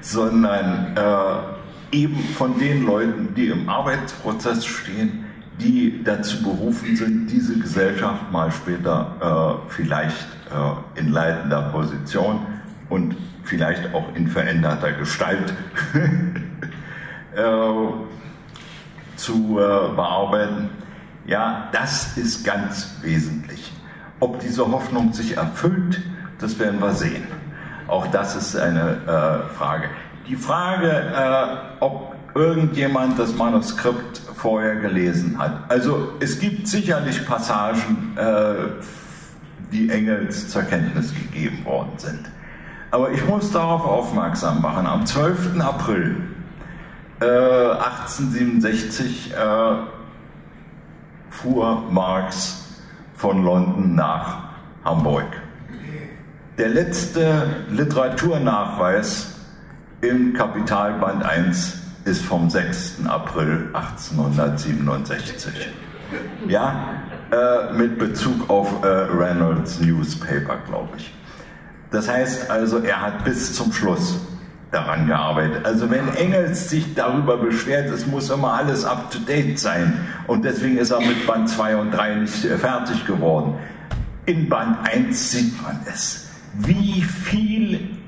sondern äh, eben von den Leuten, die im Arbeitsprozess stehen, die dazu berufen sind, diese Gesellschaft mal später äh, vielleicht äh, in leitender Position und vielleicht auch in veränderter Gestalt äh, zu äh, bearbeiten. Ja, das ist ganz wesentlich. Ob diese Hoffnung sich erfüllt, das werden wir sehen. Auch das ist eine äh, Frage. Die Frage, äh, ob irgendjemand das Manuskript vorher gelesen hat. Also es gibt sicherlich Passagen, die Engels zur Kenntnis gegeben worden sind. Aber ich muss darauf aufmerksam machen, am 12. April äh, 1867 äh, fuhr Marx von London nach Hamburg. Der letzte Literaturnachweis im Kapitalband 1 ist vom 6. April 1867. Ja, äh, mit Bezug auf äh, Reynolds Newspaper, glaube ich. Das heißt also, er hat bis zum Schluss daran gearbeitet. Also wenn Engels sich darüber beschwert, es muss immer alles up-to-date sein und deswegen ist er mit Band 2 und 3 nicht fertig geworden. In Band 1 sieht man es, wie viel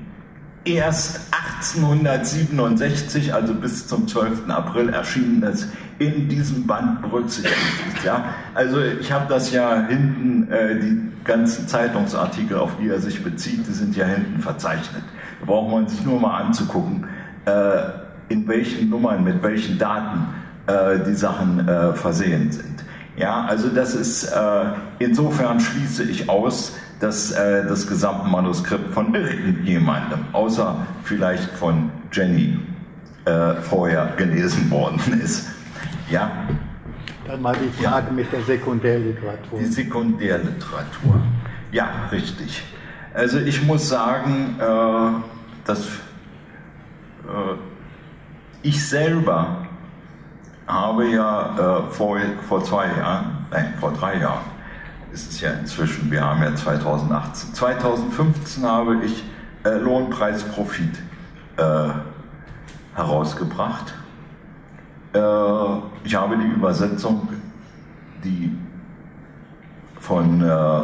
erst 1867, also bis zum 12. April erschienen ist, in diesem Band berücksichtigt. Ja? Also ich habe das ja hinten, äh, die ganzen Zeitungsartikel, auf die er sich bezieht, die sind ja hinten verzeichnet. Da braucht man sich nur mal anzugucken, äh, in welchen Nummern, mit welchen Daten äh, die Sachen äh, versehen sind. Ja, also das ist, äh, insofern schließe ich aus, dass äh, das gesamte Manuskript von irgendjemandem, außer vielleicht von Jenny, äh, vorher gelesen worden ist. Ja. Dann mal die Frage ja. mit der Sekundärliteratur. Die Sekundärliteratur. Ja, richtig. Also ich muss sagen, äh, dass äh, ich selber habe ja äh, vor, vor zwei Jahren, nein, vor drei Jahren, ist es ja inzwischen, wir haben ja 2018, 2015 habe ich äh, Lohnpreis-Profit äh, herausgebracht. Äh, ich habe die Übersetzung, die von äh,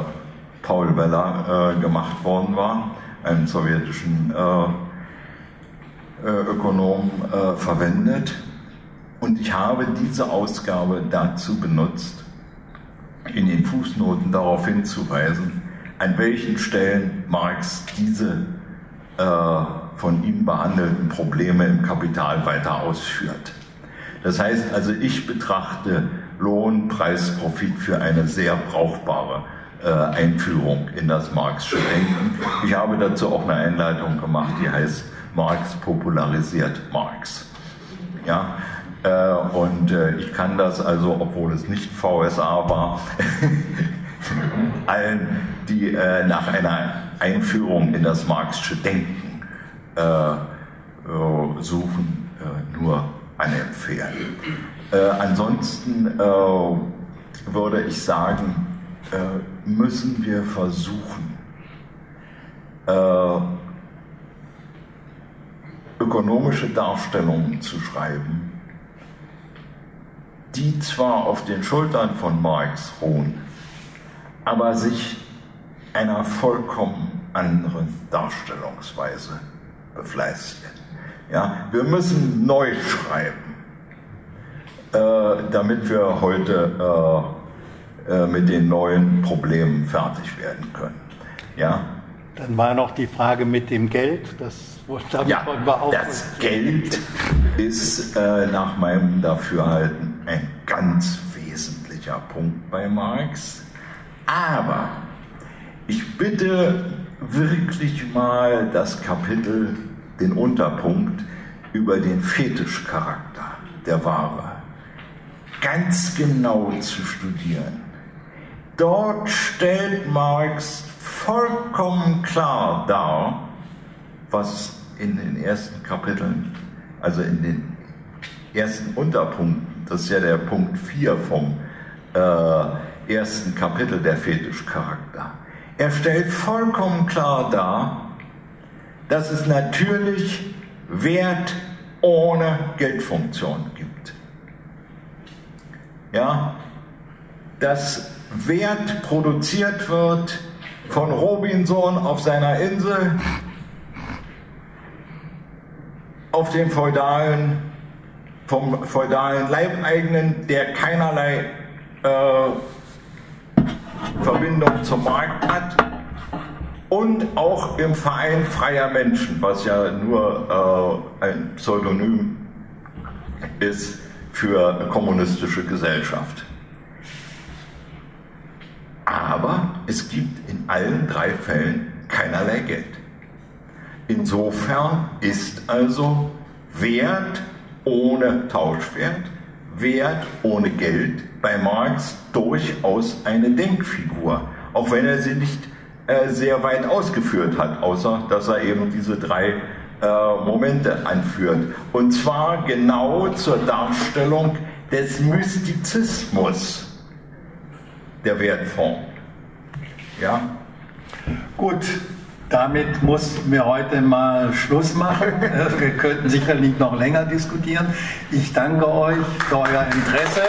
Paul Weller äh, gemacht worden war, einem sowjetischen äh, Ökonom, verwendet. Und ich habe diese Ausgabe dazu benutzt, in den Fußnoten darauf hinzuweisen, an welchen Stellen Marx diese äh, von ihm behandelten Probleme im Kapital weiter ausführt. Das heißt also, ich betrachte Lohn, Preis, Profit für eine sehr brauchbare äh, Einführung in das Marxische Denken. Ich habe dazu auch eine Einleitung gemacht, die heißt Marx popularisiert Marx. Ja, und äh, ich kann das also, obwohl es nicht VSA war, allen, die äh, nach einer Einführung in das Marxische Denken äh, äh, suchen, nur anempfehlen. ansonsten würde ich sagen, müssen wir versuchen, ökonomische Darstellungen zu schreiben, die zwar auf den Schultern von Marx ruhen, aber sich einer vollkommen anderen Darstellungsweise befleißigen. Ja, wir müssen neu schreiben, äh, damit wir heute äh, äh, mit den neuen Problemen fertig werden können. Ja? Dann war noch die Frage mit dem Geld. Das, ja, das Geld ist äh, nach meinem Dafürhalten ein ganz wesentlicher Punkt bei Marx. Aber ich bitte wirklich mal das Kapitel, den Unterpunkt über den Fetischcharakter der Ware ganz genau zu studieren. Dort stellt Marx vollkommen klar dar, was in den ersten Kapiteln, also in den ersten Unterpunkten, das ist ja der Punkt 4 vom äh, ersten Kapitel der Fetischcharakter. Er stellt vollkommen klar dar, dass es natürlich Wert ohne Geldfunktion gibt. Ja, dass Wert produziert wird von Robinson auf seiner Insel, auf dem feudalen, vom feudalen Leibeigenen, der keinerlei äh, Verbindung zum Markt hat und auch im Verein freier Menschen, was ja nur äh, ein Pseudonym ist für kommunistische Gesellschaft. Aber es gibt in allen drei Fällen keinerlei Geld. Insofern ist also Wert ohne Tauschwert, Wert ohne Geld bei Marx durchaus eine Denkfigur, auch wenn er sie nicht äh, sehr weit ausgeführt hat, außer dass er eben diese drei äh, Momente anführt. Und zwar genau zur Darstellung des Mystizismus der Wertform. Ja? Gut, damit mussten wir heute mal Schluss machen. Wir könnten sicherlich noch länger diskutieren. Ich danke euch für euer Interesse.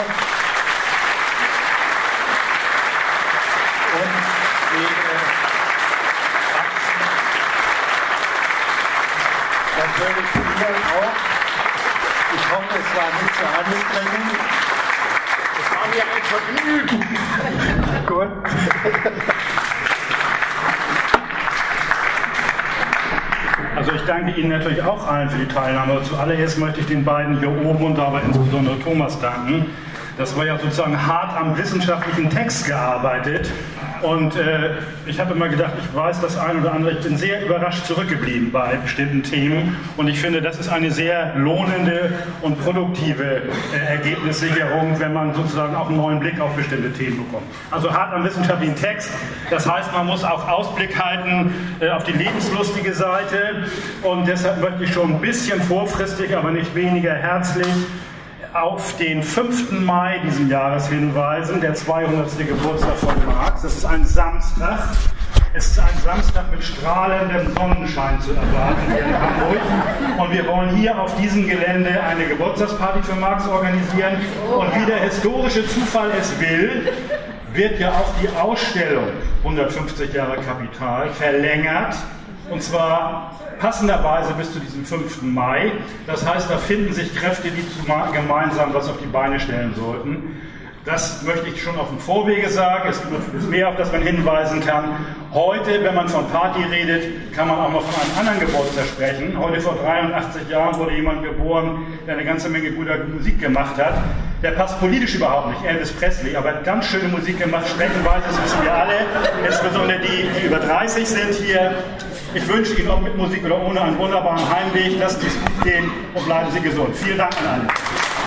natürlich auch. Ich hoffe, es war nicht zu anstrengend. Es war mir ein Vergnügen. Gut. Danke Ihnen natürlich auch allen für die Teilnahme. Zuallererst möchte ich den beiden hier oben und dabei insbesondere Thomas danken. Das war ja sozusagen hart am wissenschaftlichen Text gearbeitet. Und äh, ich habe immer gedacht, ich weiß das ein oder andere. Ich bin sehr überrascht zurückgeblieben bei bestimmten Themen. Und ich finde, das ist eine sehr lohnende und produktive äh, Ergebnissicherung, wenn man sozusagen auch einen neuen Blick auf bestimmte Themen bekommt. Also hart am wissenschaftlichen Text. Das heißt, man muss auch Ausblick halten äh, auf die lebenslustige Seite. Und deshalb möchte ich schon ein bisschen vorfristig, aber nicht weniger herzlich auf den 5. Mai diesen Jahres hinweisen, der 200. Geburtstag von Marx. Das ist ein Samstag. Es ist ein Samstag mit strahlendem Sonnenschein zu erwarten hier in Hamburg. Und wir wollen hier auf diesem Gelände eine Geburtstagsparty für Marx organisieren. Und wie der historische Zufall es will, wird ja auch die Ausstellung 150 Jahre Kapital verlängert. Und zwar passenderweise bis zu diesem 5. Mai. Das heißt, da finden sich Kräfte, die gemeinsam was auf die Beine stellen sollten. Das möchte ich schon auf dem Vorwege sagen. Es gibt noch vieles mehr, auf das man hinweisen kann. Heute, wenn man von Party redet, kann man auch noch von einem anderen Geburtstag sprechen. Heute vor 83 Jahren wurde jemand geboren, der eine ganze Menge guter Musik gemacht hat. Der passt politisch überhaupt nicht, Elvis Presley, aber hat ganz schöne Musik gemacht, streckenweise, das wissen wir alle, insbesondere die, die über 30 sind hier. Ich wünsche Ihnen, ob mit Musik oder ohne, einen wunderbaren Heimweg. Lassen Sie es gut gehen und bleiben Sie gesund. Vielen Dank an alle.